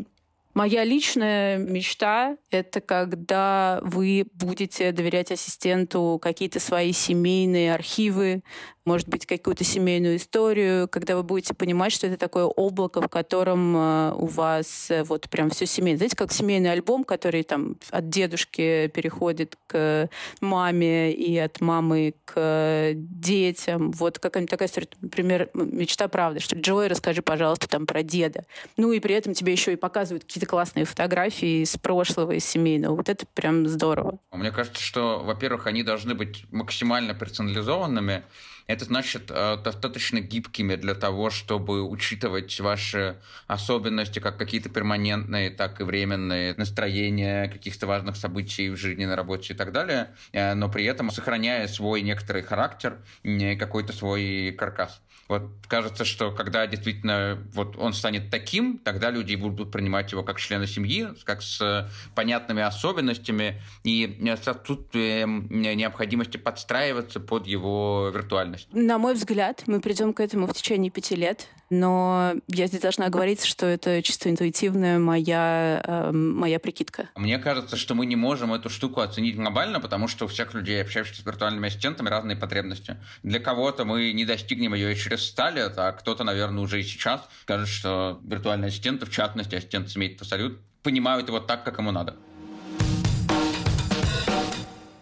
Моя личная мечта — это когда вы будете доверять ассистенту какие-то свои семейные архивы, может быть, какую-то семейную историю, когда вы будете понимать, что это такое облако, в котором э, у вас э, вот прям все семейное. Знаете, как семейный альбом, который там от дедушки переходит к маме и от мамы к детям. Вот какая-нибудь такая история. Например, мечта правды, что Джой, расскажи, пожалуйста, там про деда. Ну и при этом тебе еще и показывают какие-то классные фотографии из прошлого, из семейного. Вот это прям здорово. Мне кажется, что, во-первых, они должны быть максимально персонализованными, это значит э, достаточно гибкими для того, чтобы учитывать ваши особенности, как какие-то перманентные, так и временные настроения каких-то важных событий в жизни, на работе и так далее, э, но при этом сохраняя свой некоторый характер, какой-то свой каркас. Вот кажется, что когда действительно вот он станет таким, тогда люди будут принимать его как члена семьи, как с понятными особенностями и с отсутствием необходимости подстраиваться под его виртуальность. На мой взгляд, мы придем к этому в течение пяти лет, но я здесь должна говорить, что это чисто интуитивная моя, э, моя прикидка. Мне кажется, что мы не можем эту штуку оценить глобально, потому что у всех людей, общающихся с виртуальными ассистентами, разные потребности. Для кого-то мы не достигнем ее через 100 лет, а кто-то, наверное, уже и сейчас скажет, что виртуальные ассистенты, в частности, ассистент семейства Салют, понимают его так, как ему надо.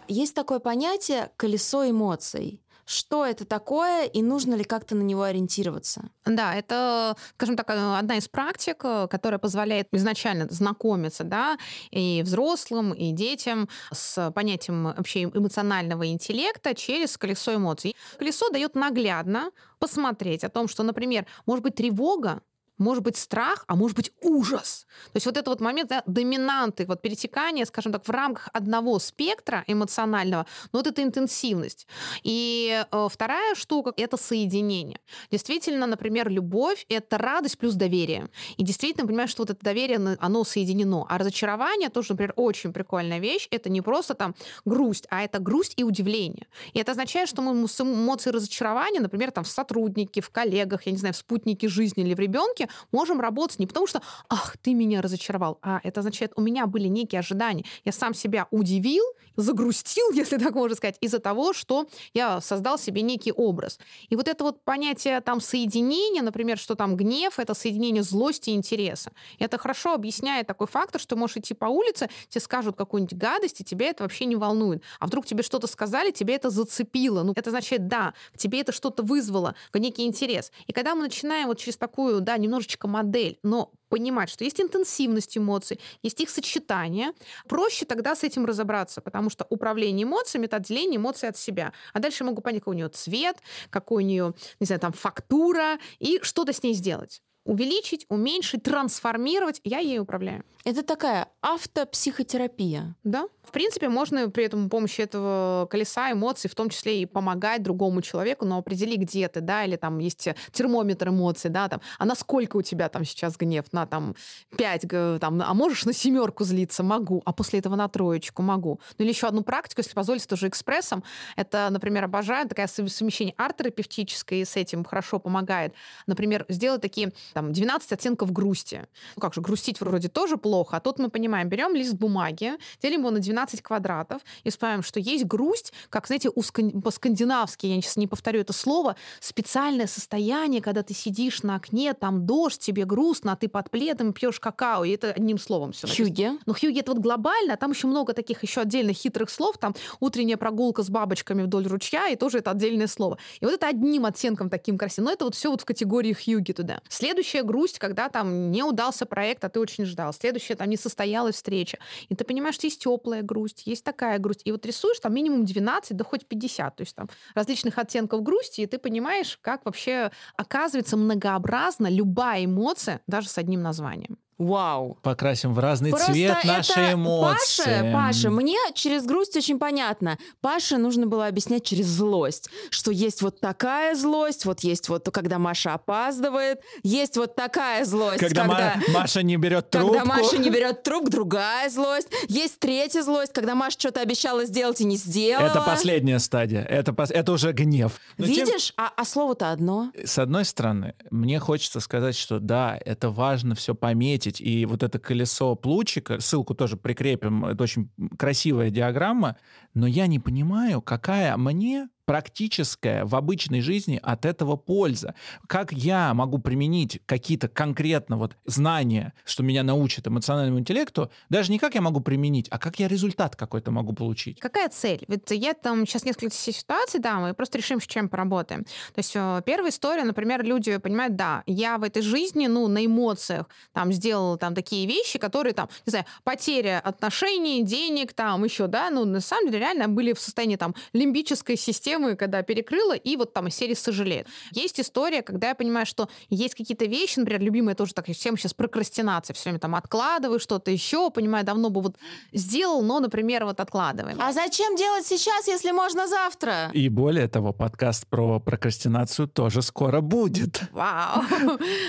Есть такое понятие «колесо эмоций» что это такое и нужно ли как-то на него ориентироваться? Да, это, скажем так, э, одна из практик, э, которая позволяет изначально знакомиться, да, и взрослым, и детям с понятием вообще эмоционального интеллекта через колесо эмоций. Колесо дает наглядно посмотреть о том, что, например, может быть тревога, может быть страх, а может быть ужас. То есть вот этот вот момент да, доминанты, вот перетекания, скажем так, в рамках одного спектра эмоционального, но вот это интенсивность. И э, вторая штука — это соединение. Действительно, например, любовь — это радость плюс доверие. И действительно, понимаешь, что вот это доверие, оно соединено. А разочарование тоже, например, очень прикольная вещь. Это не просто там грусть, а это грусть и удивление. И это означает, что мы с эмоцией разочарования, например, там в сотруднике, в коллегах, я не знаю, в спутнике жизни или в ребенке, можем работать не потому, что «ах, ты меня разочаровал», а это означает, у меня были некие ожидания. Я сам себя удивил, загрустил, если так можно сказать, из-за того, что я создал себе некий образ. И вот это вот понятие там соединения, например, что там гнев — это соединение злости и интереса. Это хорошо объясняет такой фактор, что можешь идти по улице, тебе скажут какую-нибудь гадость, и тебя это вообще не волнует. А вдруг тебе что-то сказали, тебе это зацепило. Ну, это значит, да, тебе это что-то вызвало, некий интерес. И когда мы начинаем вот через такую, да, немножечко немножечко модель, но понимать, что есть интенсивность эмоций, есть их сочетание, проще тогда с этим разобраться, потому что управление эмоциями — это отделение эмоций от себя. А дальше я могу понять, какой у нее цвет, какой у нее, не знаю, там, фактура, и что-то с ней сделать увеличить, уменьшить, трансформировать, я ей управляю. Это такая автопсихотерапия. Да. В принципе, можно при этом помощи этого колеса эмоций в том числе и помогать другому человеку, но определи, где ты, да, или там есть термометр эмоций, да, там, а насколько у тебя там сейчас гнев? На там 5, там, а можешь на семерку злиться? Могу. А после этого на троечку? Могу. Ну или еще одну практику, если позволите, тоже экспрессом. Это, например, обожаю, такая совмещение арт-терапевтическое, и с этим хорошо помогает. Например, сделать такие там 12 оттенков грусти. Ну как же, грустить вроде тоже плохо, а тут мы понимаем, берем лист бумаги, делим его на 12 12 квадратов и вспоминаем, что есть грусть, как, знаете, по-скандинавски, я сейчас не повторю это слово, специальное состояние, когда ты сидишь на окне, там дождь, тебе грустно, а ты под пледом пьешь какао, и это одним словом все. Хьюги. Но хьюги это вот глобально, а там еще много таких еще отдельных хитрых слов, там утренняя прогулка с бабочками вдоль ручья, и тоже это отдельное слово. И вот это одним оттенком таким красивым. Но это вот все вот в категории хьюги туда. Следующая грусть, когда там не удался проект, а ты очень ждал. Следующая там не состоялась встреча. И ты понимаешь, что есть теплая грусть, есть такая грусть. И вот рисуешь там минимум 12, да хоть 50, то есть там различных оттенков грусти, и ты понимаешь, как вообще оказывается многообразна любая эмоция даже с одним названием. Вау. Покрасим в разный Просто цвет наши эмоции. Паша, Паша, мне через грусть очень понятно. Паше нужно было объяснять через злость, что есть вот такая злость, вот есть вот, когда Маша опаздывает, есть вот такая злость, когда, когда Маша не берет трубку. Когда Маша не берет трубку, другая злость. Есть третья злость, когда Маша что-то обещала сделать и не сделала. Это последняя стадия. Это, это уже гнев. Но Видишь? Тем... А, а слово-то одно. С одной стороны, мне хочется сказать, что да, это важно все пометить, заметить. И вот это колесо Плучика, ссылку тоже прикрепим, это очень красивая диаграмма, но я не понимаю, какая мне практическая в обычной жизни от этого польза. Как я могу применить какие-то конкретно вот знания, что меня научат эмоциональному интеллекту, даже не как я могу применить, а как я результат какой-то могу получить. Какая цель? Ведь я там сейчас несколько ситуаций, да, мы просто решим, с чем поработаем. То есть э, первая история, например, люди понимают, да, я в этой жизни, ну, на эмоциях там сделал там такие вещи, которые там, не знаю, потеря отношений, денег, там еще, да, ну, на самом деле реально были в состоянии там лимбической системы, системы, когда перекрыла, и вот там из серии сожалеет. Есть история, когда я понимаю, что есть какие-то вещи, например, любимая тоже такая тема сейчас прокрастинация, все время там откладываю что-то еще, понимаю, давно бы вот сделал, но, например, вот откладываем. А зачем делать сейчас, если можно завтра? И более того, подкаст про прокрастинацию тоже скоро будет. Вау!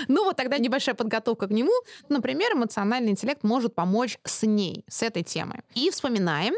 Ну вот тогда небольшая подготовка к нему. Например, эмоциональный интеллект может помочь с ней, с этой темой. И вспоминаем,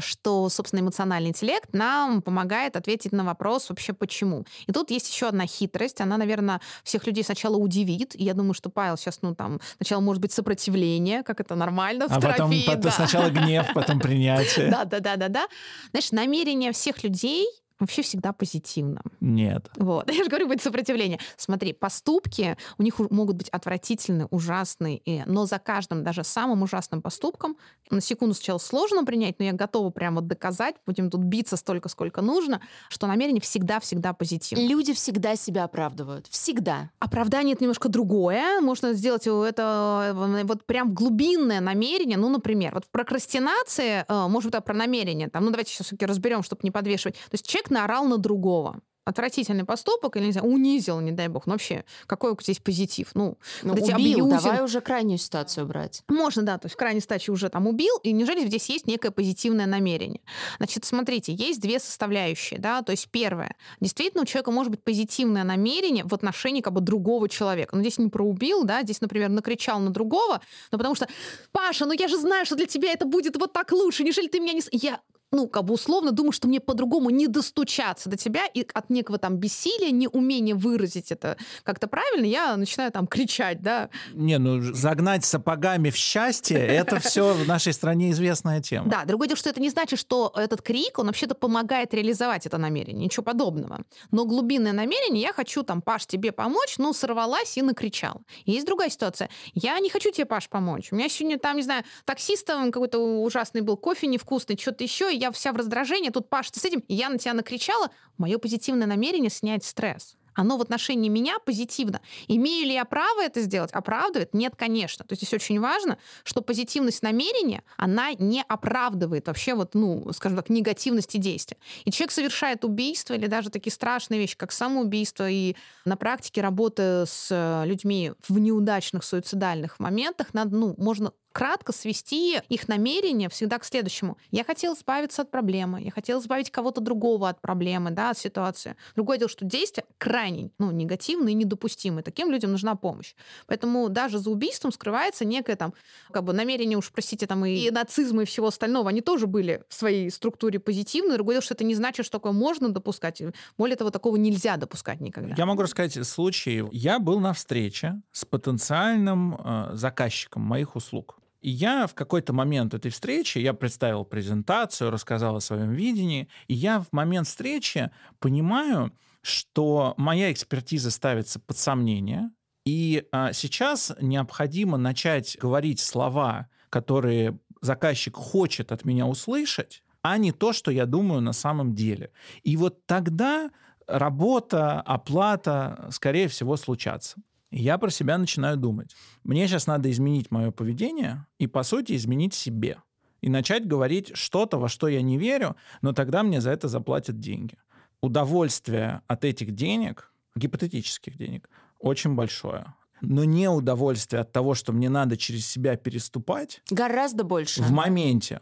что, собственно, эмоциональный интеллект нам помогает ответить ответить на вопрос вообще почему. И тут есть еще одна хитрость. Она, наверное, всех людей сначала удивит. И я думаю, что Павел сейчас, ну, там, сначала может быть сопротивление, как это нормально в а терапии. Потом, да. сначала гнев, потом принятие. Да, да, да, да, да. Знаешь, намерение всех людей вообще всегда позитивно. Нет. Вот. Я же говорю, будет сопротивление. Смотри, поступки у них могут быть отвратительные, ужасные, но за каждым, даже самым ужасным поступком, на секунду сначала сложно принять, но я готова прямо доказать, будем тут биться столько, сколько нужно, что намерение всегда-всегда позитивно. Люди всегда себя оправдывают. Всегда. Оправдание — это немножко другое. Можно сделать это э, вот прям глубинное намерение. Ну, например, вот в прокрастинации, э, может быть, про намерение. Там, ну, давайте сейчас все-таки разберем, чтобы не подвешивать. То есть человек наорал на другого отвратительный поступок или, не знаю, унизил, не дай бог. Ну, вообще, какой здесь позитив? Ну, ну вот убил, давай уже крайнюю ситуацию брать. Можно, да, то есть в крайней стаче уже там убил, и неужели здесь есть некое позитивное намерение? Значит, смотрите, есть две составляющие, да, то есть первое, действительно у человека может быть позитивное намерение в отношении как бы другого человека. Но здесь не про убил, да, здесь, например, накричал на другого, но потому что, Паша, ну я же знаю, что для тебя это будет вот так лучше, неужели ты меня не... Я ну, как бы условно думаю, что мне по-другому не достучаться до тебя, и от некого там бессилия, неумения выразить это как-то правильно, я начинаю там кричать, да. Не, ну, загнать сапогами в счастье, это все в нашей стране известная тема. Да, другое дело, что это не значит, что этот крик, он вообще-то помогает реализовать это намерение, ничего подобного. Но глубинное намерение, я хочу там, Паш, тебе помочь, ну, сорвалась и накричал. Есть другая ситуация. Я не хочу тебе, Паш, помочь. У меня сегодня там, не знаю, таксистом какой-то ужасный был, кофе невкусный, что-то еще, я вся в раздражении, тут Паша, ты с этим, и я на тебя накричала, мое позитивное намерение снять стресс оно в отношении меня позитивно. Имею ли я право это сделать? Оправдывает? Нет, конечно. То есть здесь очень важно, что позитивность намерения, она не оправдывает вообще вот, ну, скажем так, негативности действия. И человек совершает убийство или даже такие страшные вещи, как самоубийство, и на практике работы с людьми в неудачных суицидальных моментах, надо, ну, можно кратко свести их намерение всегда к следующему. Я хотел избавиться от проблемы, я хотел избавить кого-то другого от проблемы, да, от ситуации. Другое дело, что действия крайне ну, негативные и недопустимые. Таким людям нужна помощь. Поэтому даже за убийством скрывается некое там как бы намерение, уж простите, там и, и нацизма и всего остального. Они тоже были в своей структуре позитивные. Другое дело, что это не значит, что такое можно допускать. Более того, такого нельзя допускать никогда. Я могу рассказать случай. Я был на встрече с потенциальным э, заказчиком моих услуг. И я в какой-то момент этой встречи, я представил презентацию, рассказал о своем видении, и я в момент встречи понимаю, что моя экспертиза ставится под сомнение, и а, сейчас необходимо начать говорить слова, которые заказчик хочет от меня услышать, а не то, что я думаю на самом деле. И вот тогда работа, оплата, скорее всего, случатся я про себя начинаю думать. Мне сейчас надо изменить мое поведение и, по сути, изменить себе. И начать говорить что-то, во что я не верю, но тогда мне за это заплатят деньги. Удовольствие от этих денег, гипотетических денег, очень большое. Но не удовольствие от того, что мне надо через себя переступать. Гораздо больше. В моменте.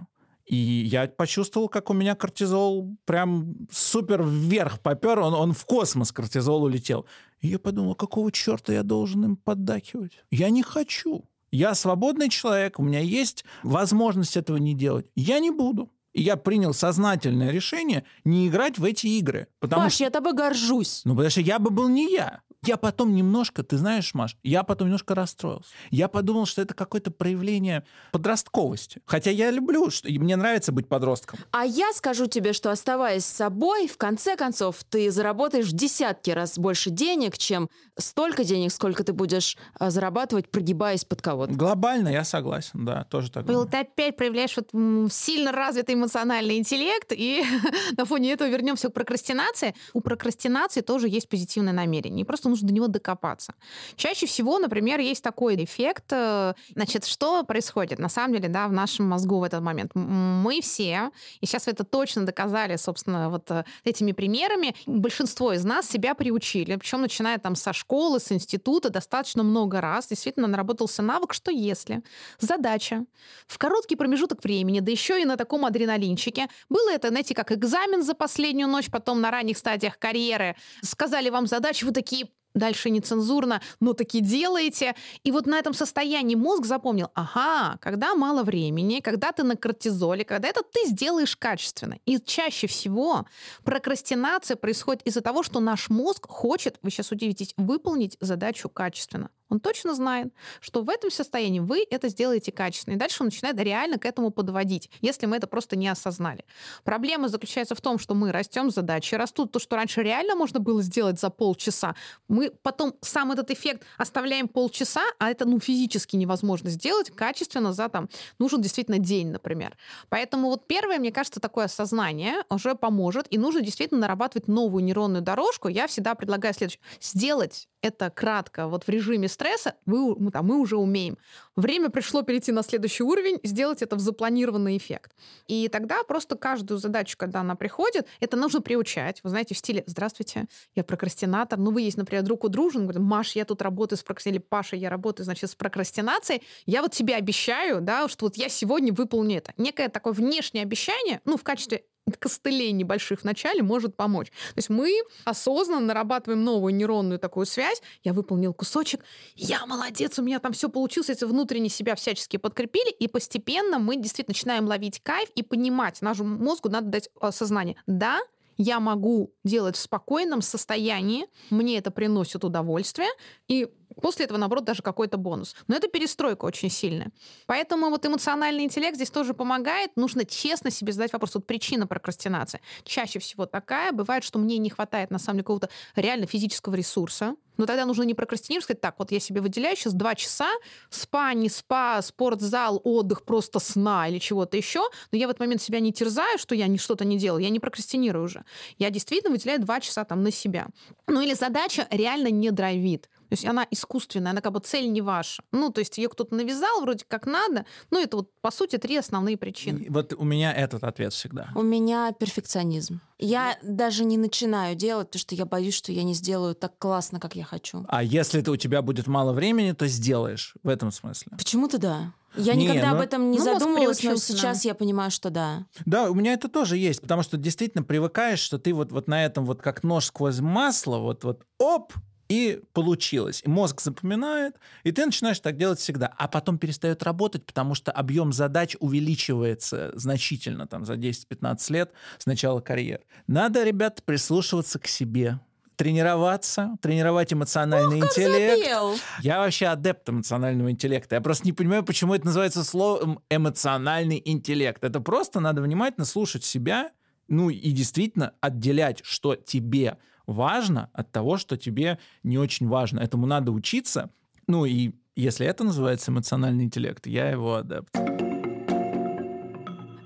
И я почувствовал, как у меня кортизол прям супер вверх попер, он, он в космос кортизол улетел. И я подумал, какого черта я должен им поддакивать? Я не хочу. Я свободный человек, у меня есть возможность этого не делать. Я не буду. И я принял сознательное решение не играть в эти игры. Потому Паш, что... я тобой горжусь. Ну, потому что я бы был не я. Я потом немножко, ты знаешь, Маш, я потом немножко расстроился. Я подумал, что это какое-то проявление подростковости. Хотя я люблю, что, мне нравится быть подростком. А я скажу тебе, что оставаясь с собой, в конце концов, ты заработаешь в десятки раз больше денег, чем столько денег, сколько ты будешь а, зарабатывать, прогибаясь под кого-то. Глобально я согласен, да, тоже так. Был, ты опять проявляешь вот сильно развитый эмоциональный интеллект, и на фоне этого вернемся к прокрастинации. У прокрастинации тоже есть позитивное намерение. И просто нужно до него докопаться. Чаще всего, например, есть такой эффект. Э, значит, что происходит на самом деле, да, в нашем мозгу в этот момент? Мы все, и сейчас вы это точно доказали, собственно, вот э, этими примерами, большинство из нас себя приучили, причем начиная там со школы, с института, достаточно много раз действительно наработался навык, что если задача в короткий промежуток времени, да еще и на таком адреналинчике, было это, знаете, как экзамен за последнюю ночь, потом на ранних стадиях карьеры, сказали вам задачу, вы такие, дальше нецензурно, но таки делаете. И вот на этом состоянии мозг запомнил, ага, когда мало времени, когда ты на кортизоле, когда это ты сделаешь качественно. И чаще всего прокрастинация происходит из-за того, что наш мозг хочет, вы сейчас удивитесь, выполнить задачу качественно. Он точно знает, что в этом состоянии вы это сделаете качественно. И дальше он начинает реально к этому подводить, если мы это просто не осознали. Проблема заключается в том, что мы растем, задачи растут. То, что раньше реально можно было сделать за полчаса, мы потом сам этот эффект оставляем полчаса, а это ну, физически невозможно сделать качественно за там, нужен действительно день, например. Поэтому вот первое, мне кажется, такое осознание уже поможет, и нужно действительно нарабатывать новую нейронную дорожку. Я всегда предлагаю следующее. Сделать это кратко, вот в режиме стресса, вы, мы, там, мы уже умеем. Время пришло перейти на следующий уровень, сделать это в запланированный эффект. И тогда просто каждую задачу, когда она приходит, это нужно приучать. Вы знаете, в стиле «Здравствуйте, я прокрастинатор». Ну, вы есть, например, друг у дружен, говорит, Маш, я тут работаю с прокрастинацией, или Паша, я работаю, значит, с прокрастинацией. Я вот тебе обещаю, да, что вот я сегодня выполню это. Некое такое внешнее обещание, ну, в качестве костылей небольших в может помочь. То есть мы осознанно нарабатываем новую нейронную такую связь. Я выполнил кусочек, я молодец, у меня там все получилось, эти внутренне себя всячески подкрепили, и постепенно мы действительно начинаем ловить кайф и понимать, нашему мозгу надо дать осознание. Да, я могу делать в спокойном состоянии, мне это приносит удовольствие, и после этого, наоборот, даже какой-то бонус. Но это перестройка очень сильная. Поэтому вот эмоциональный интеллект здесь тоже помогает. Нужно честно себе задать вопрос. Вот причина прокрастинации. Чаще всего такая. Бывает, что мне не хватает, на самом деле, какого-то реально физического ресурса. Но тогда нужно не прокрастинировать, сказать, так, вот я себе выделяю сейчас два часа, спа, не спа, спортзал, отдых, просто сна или чего-то еще, но я в этот момент себя не терзаю, что я что-то не делаю, я не прокрастинирую уже. Я действительно выделяю два часа там на себя. Ну или задача реально не драйвит. То есть она искусственная, она как бы цель не ваша. Ну, то есть ее кто-то навязал вроде как надо. Ну, это вот, по сути, три основные причины. И вот у меня этот ответ всегда. У меня перфекционизм. Я даже не начинаю делать, потому что я боюсь, что я не сделаю так классно, как я хочу. А если это у тебя будет мало времени, то сделаешь в этом смысле. Почему-то да. Я Не, никогда ну- об этом не Ну, задумывалась, но сейчас я понимаю, что да. Да, у меня это тоже есть, потому что действительно привыкаешь, что ты вот, вот на этом вот как нож сквозь масло, вот, вот оп, и получилось. И мозг запоминает, и ты начинаешь так делать всегда. А потом перестает работать, потому что объем задач увеличивается значительно там, за 10-15 лет с начала карьеры. Надо, ребят, прислушиваться к себе, тренироваться, тренировать эмоциональный интеллект. Запел. Я вообще адепт эмоционального интеллекта. Я просто не понимаю, почему это называется словом эмоциональный интеллект. Это просто надо внимательно слушать себя, ну и действительно отделять, что тебе важно от того, что тебе не очень важно. Этому надо учиться. Ну и если это называется эмоциональный интеллект, я его адепт.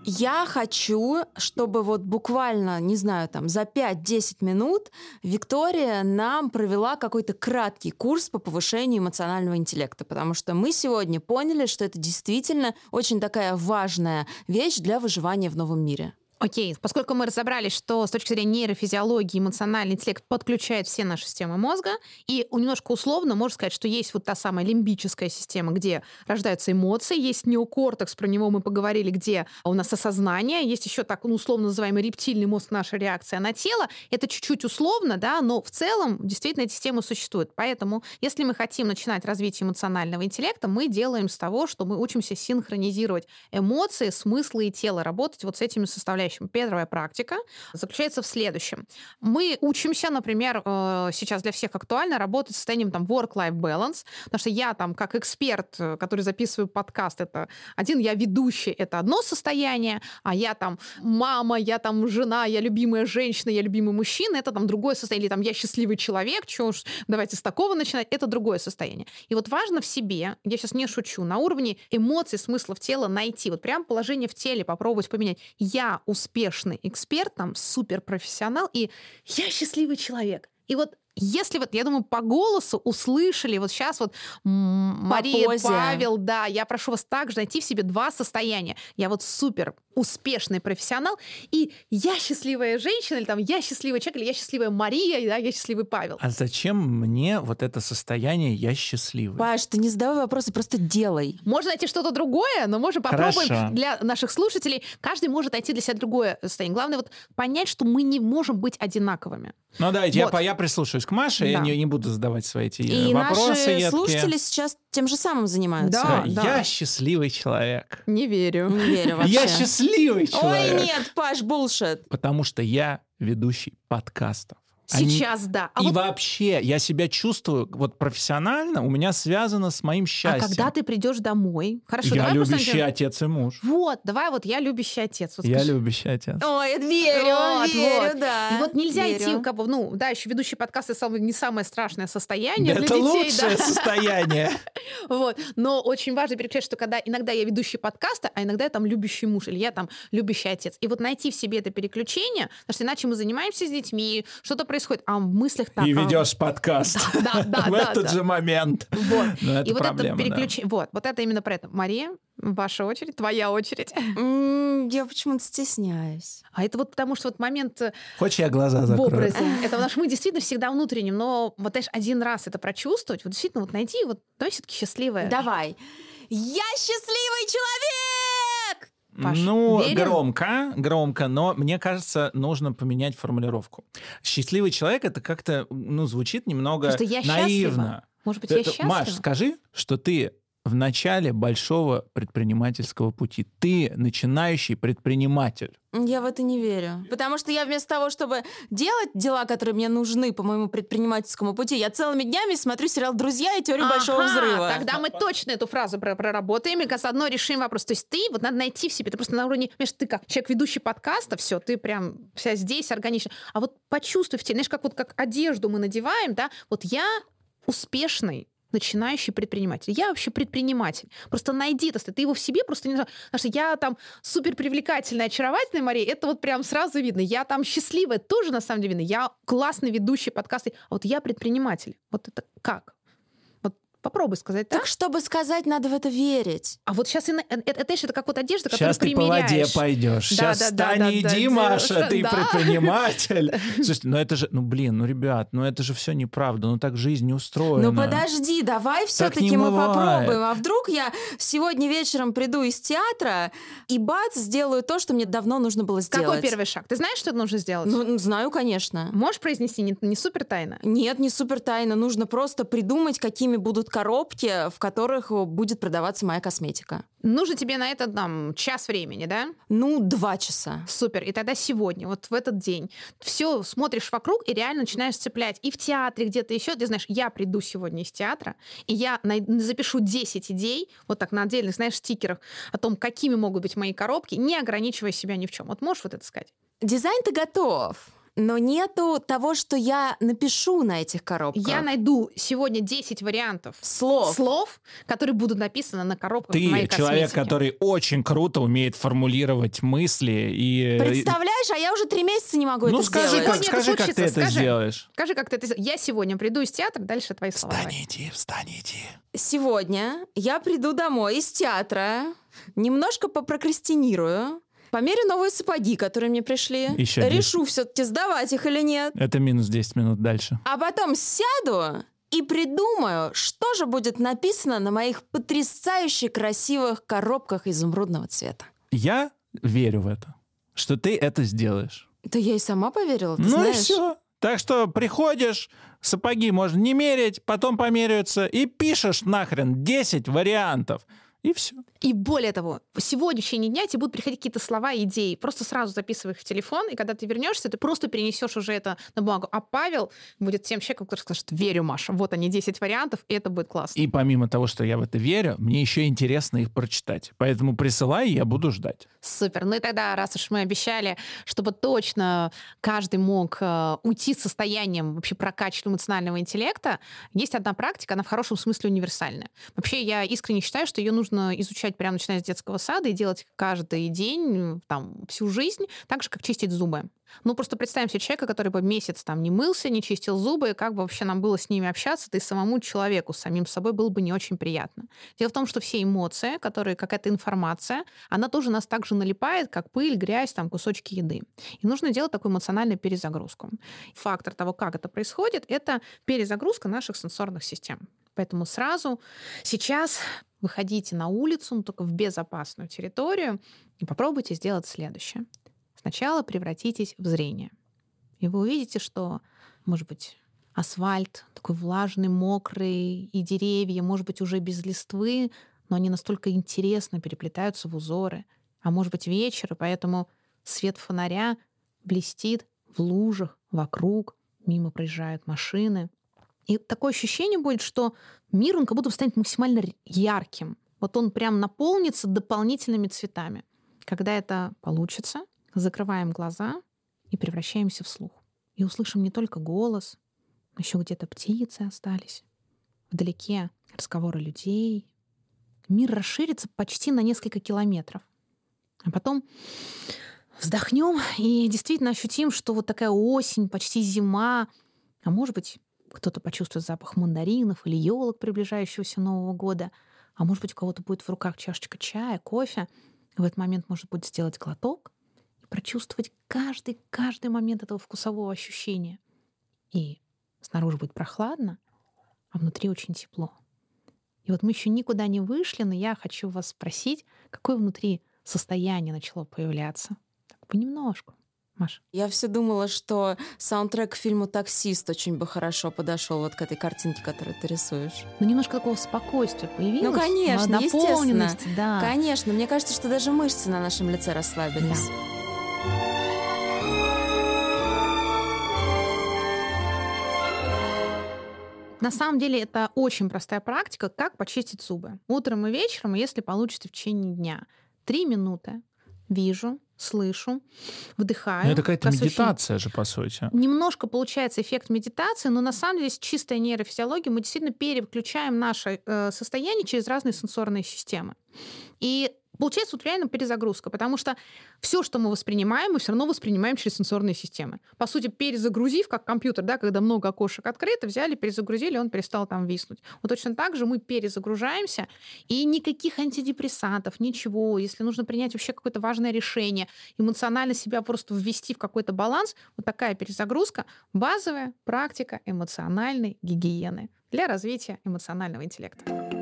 Я хочу, чтобы вот буквально, не знаю, там за 5-10 минут Виктория нам провела какой-то краткий курс по повышению эмоционального интеллекта, потому что мы сегодня поняли, что это действительно очень такая важная вещь для выживания в новом мире. Окей, поскольку мы разобрались, что с точки зрения нейрофизиологии эмоциональный интеллект подключает все наши системы мозга, и немножко условно можно сказать, что есть вот та самая лимбическая система, где рождаются эмоции, есть неокортекс, про него мы поговорили, где у нас осознание, есть еще так ну, условно называемый рептильный мозг, наша реакция на тело. Это чуть-чуть условно, да, но в целом действительно эти системы существуют. Поэтому, если мы хотим начинать развитие эмоционального интеллекта, мы делаем с того, что мы учимся синхронизировать эмоции, смыслы и тело, работать вот с этими составляющими. Первая практика заключается в следующем. Мы учимся, например, э, сейчас для всех актуально работать с состоянием там work-life balance, потому что я там как эксперт, э, который записываю подкаст, это один, я ведущий, это одно состояние, а я там мама, я там жена, я любимая женщина, я любимый мужчина, это там другое состояние, или там я счастливый человек, что уж, давайте с такого начинать, это другое состояние. И вот важно в себе, я сейчас не шучу, на уровне эмоций, смыслов тела найти, вот прям положение в теле попробовать поменять. Я успешный эксперт, там, суперпрофессионал, и я счастливый человек. И вот если вот, я думаю, по голосу услышали, вот сейчас вот Мария, позе. Павел, да, я прошу вас также найти в себе два состояния. Я вот супер успешный профессионал, и я счастливая женщина, или там я счастливый человек, или я счастливая Мария, да, я счастливый Павел. А зачем мне вот это состояние «я счастливый»? Паш, ты не задавай вопросы, просто делай. Можно найти что-то другое, но можно попробуем Хорошо. для наших слушателей. Каждый может найти для себя другое состояние. Главное вот понять, что мы не можем быть одинаковыми. Ну я, Вот. по- я прислушаюсь к Маше, я Да. не, не буду задавать свои эти И вопросы наши едкие. слушатели сейчас тем же самым занимаются. Да, Да, да. Я счастливый человек. Не верю. Не верю вообще. Я счастливый Ой, человек. нет, Паш, булшит. Потому что я ведущий подкастов. Они- Сейчас да. А и вот вообще, я себя чувствую, вот профессионально у меня связано с моим а счастьем. когда ты придешь домой? Хорошо, я давай просто любящий начнем. отец и муж. Вот, давай вот я любящий отец. Вот Я скажи. любящий отец. Ой, верю, Вот, верю, вот. да. И вот нельзя верю. идти, как бы, ну, да, еще ведущий подкаст это не самое страшное состояние для Это детей, лучшее да. состояние. Вот. Но очень важно переключать, что когда иногда я ведущий подкаста, а иногда я там любящий муж, или я там любящий отец. И вот найти в себе это переключение, потому что иначе мы занимаемся с детьми, что-то происходит, а в мыслях так... И а, ведешь подкаст. Да, да, В да, этот да. же момент. Вот. Это и вот это переключение... Вот, вот это именно про это. Мария, ваша очередь, твоя очередь. Я почему-то стесняюсь. А это вот потому, что вот момент э, Хочешь, я глаза в закрою? образе. Это потому что мы действительно всегда внутренним, но вот знаешь, один раз это прочувствовать, вот действительно вот найти, вот давай все-таки счастливая. Давай. Я счастливый человек! Паш, ну, верим? громко, громко, но мне кажется, нужно поменять формулировку. Счастливый человек это как-то, ну, звучит немного Просто я наивно. счастлива. Может быть, я Это- счастлива? Маш, скажи, что ты в начале большого предпринимательского пути. Ты начинающий предприниматель. Я в это не верю. Потому что я вместо того, чтобы делать дела, которые мне нужны по моему предпринимательскому пути, я целыми днями смотрю сериал «Друзья» и «Теорию большого Ага, взрыва». Тогда мы точно эту фразу про- проработаем и заодно решим вопрос. То есть ты, вот надо найти в себе, ты просто на уровне, понимаешь, ты как человек, ведущий подкаста, все, ты прям вся здесь органично. А вот почувствуй в тебе, знаешь, как вот как одежду мы надеваем, да, вот я успешный начинающий предприниматель. Я вообще предприниматель. Просто найди это, ты его в себе просто не знаешь. Потому что я там супер привлекательная, очаровательная Мария, это вот прям сразу видно. Я там счастливая, тоже на самом деле видно. Я классный ведущий подкаста. А вот я предприниматель. Вот это как? Попробуй сказать так. Так, чтобы сказать, надо в это верить. А вот сейчас это, это, это, это как вот одежда, которую Сейчас ты по воде примеряешь. пойдешь. Да, Сейчас да, да, да, и да, иди, да, Маша, ты да. предприниматель. Слушайте, ну это же, ну блин, ну ребят, ну это же все неправда, ну так жизнь не устроена. Ну подожди, давай все-таки мы попробуем. А вдруг я сегодня вечером приду из театра и бац, сделаю то, что мне давно нужно было сделать. Какой первый шаг? Ты знаешь, что нужно сделать? Ну, знаю, конечно. Можешь произнести не, не супер тайно? Нет, не супер тайна. Нужно просто придумать, какими будут коробки, в которых будет продаваться моя косметика. Нужно тебе на это там час времени, да? Ну, два часа. Супер. И тогда сегодня, вот в этот день, все смотришь вокруг и реально начинаешь цеплять. И в театре где-то еще, ты знаешь, я приду сегодня из театра, и я запишу 10 идей, вот так на отдельных, знаешь, стикерах, о том, какими могут быть мои коробки, не ограничивая себя ни в чем. Вот можешь вот это сказать? Дизайн-то готов, но нету того, что я напишу на этих коробках. Я найду сегодня 10 вариантов Слов. слов, которые будут написаны на коробках моей Ты человек, косметики. который очень круто умеет формулировать мысли и... Представляешь, а я уже три месяца не могу Ну это скажи, сделать. как, Сегодня скажи, как ты это скажи. сделаешь. Скажи, как ты это... Я сегодня приду из театра, дальше твои слова. Встань, иди, встань, иди. Сегодня я приду домой из театра, немножко попрокрастинирую, померю новые сапоги, которые мне пришли, Ещё решу все-таки сдавать их или нет, Это минус 10 минут дальше. а потом сяду и придумаю, что же будет написано на моих потрясающе красивых коробках изумрудного цвета. Я верю в это, что ты это сделаешь. Да я и сама поверила, ты ну знаешь. и все. Так что приходишь, сапоги можно не мерить, потом померяются, и пишешь нахрен 10 вариантов. И все. И более того, сегодня в течение дня тебе будут приходить какие-то слова, идеи. Просто сразу записывай их в телефон, и когда ты вернешься, ты просто перенесешь уже это на бумагу. А Павел будет тем человеком, который скажет, верю, Маша, вот они 10 вариантов, и это будет классно. И помимо того, что я в это верю, мне еще интересно их прочитать. Поэтому присылай, и я буду ждать. Супер. Ну и тогда, раз уж мы обещали, чтобы точно каждый мог э, уйти с состоянием вообще прокачанного эмоционального интеллекта, есть одна практика, она в хорошем смысле универсальная. Вообще, я искренне считаю, что ее нужно изучать прямо начиная с детского сада и делать каждый день, там, всю жизнь, так же, как чистить зубы. Ну, просто представим себе человека, который бы месяц там не мылся, не чистил зубы, как бы вообще нам было с ними общаться, да и самому человеку, самим собой было бы не очень приятно. Дело в том, что все эмоции, которые какая-то информация, она тоже нас также налипает, как пыль, грязь, там, кусочки еды. И нужно делать такую эмоциональную перезагрузку. Фактор того, как это происходит, это перезагрузка наших сенсорных систем. Поэтому сразу сейчас выходите на улицу, но только в безопасную территорию, и попробуйте сделать следующее. Сначала превратитесь в зрение. И вы увидите, что, может быть, асфальт такой влажный, мокрый, и деревья, может быть, уже без листвы, но они настолько интересно переплетаются в узоры. А может быть, вечер, и поэтому свет фонаря блестит в лужах вокруг, мимо проезжают машины. И такое ощущение будет, что мир, он как будто станет максимально ярким. Вот он прям наполнится дополнительными цветами. Когда это получится, закрываем глаза и превращаемся в слух. И услышим не только голос, еще где-то птицы остались. Вдалеке разговоры людей. Мир расширится почти на несколько километров. А потом вздохнем и действительно ощутим, что вот такая осень, почти зима, а может быть, кто-то почувствует запах мандаринов или елок приближающегося Нового года, а может быть, у кого-то будет в руках чашечка чая, кофе. В этот момент может будет сделать глоток и прочувствовать каждый, каждый момент этого вкусового ощущения. И снаружи будет прохладно, а внутри очень тепло. И вот мы еще никуда не вышли, но я хочу вас спросить, какое внутри состояние начало появляться? Так, понемножку. Маша. Я все думала, что саундтрек к фильму «Таксист» очень бы хорошо подошел вот к этой картинке, которую ты рисуешь. Ну, немножко такого спокойствия появилось. Ну, конечно, естественно. Да. Конечно. Мне кажется, что даже мышцы на нашем лице расслабились. Да. На самом деле это очень простая практика, как почистить зубы. Утром и вечером, если получится в течение дня. Три минуты. Вижу, слышу, вдыхаю. Ну, это какая-то медитация же, по сути. Немножко получается эффект медитации, но на самом деле чистая нейрофизиология, мы действительно переключаем наше э, состояние через разные сенсорные системы. И Получается вот реально перезагрузка, потому что все, что мы воспринимаем, мы все равно воспринимаем через сенсорные системы. По сути, перезагрузив, как компьютер, да, когда много окошек открыто, взяли, перезагрузили, он перестал там виснуть. Вот точно так же мы перезагружаемся, и никаких антидепрессантов, ничего. Если нужно принять вообще какое-то важное решение, эмоционально себя просто ввести в какой-то баланс, вот такая перезагрузка — базовая практика эмоциональной гигиены для развития эмоционального интеллекта.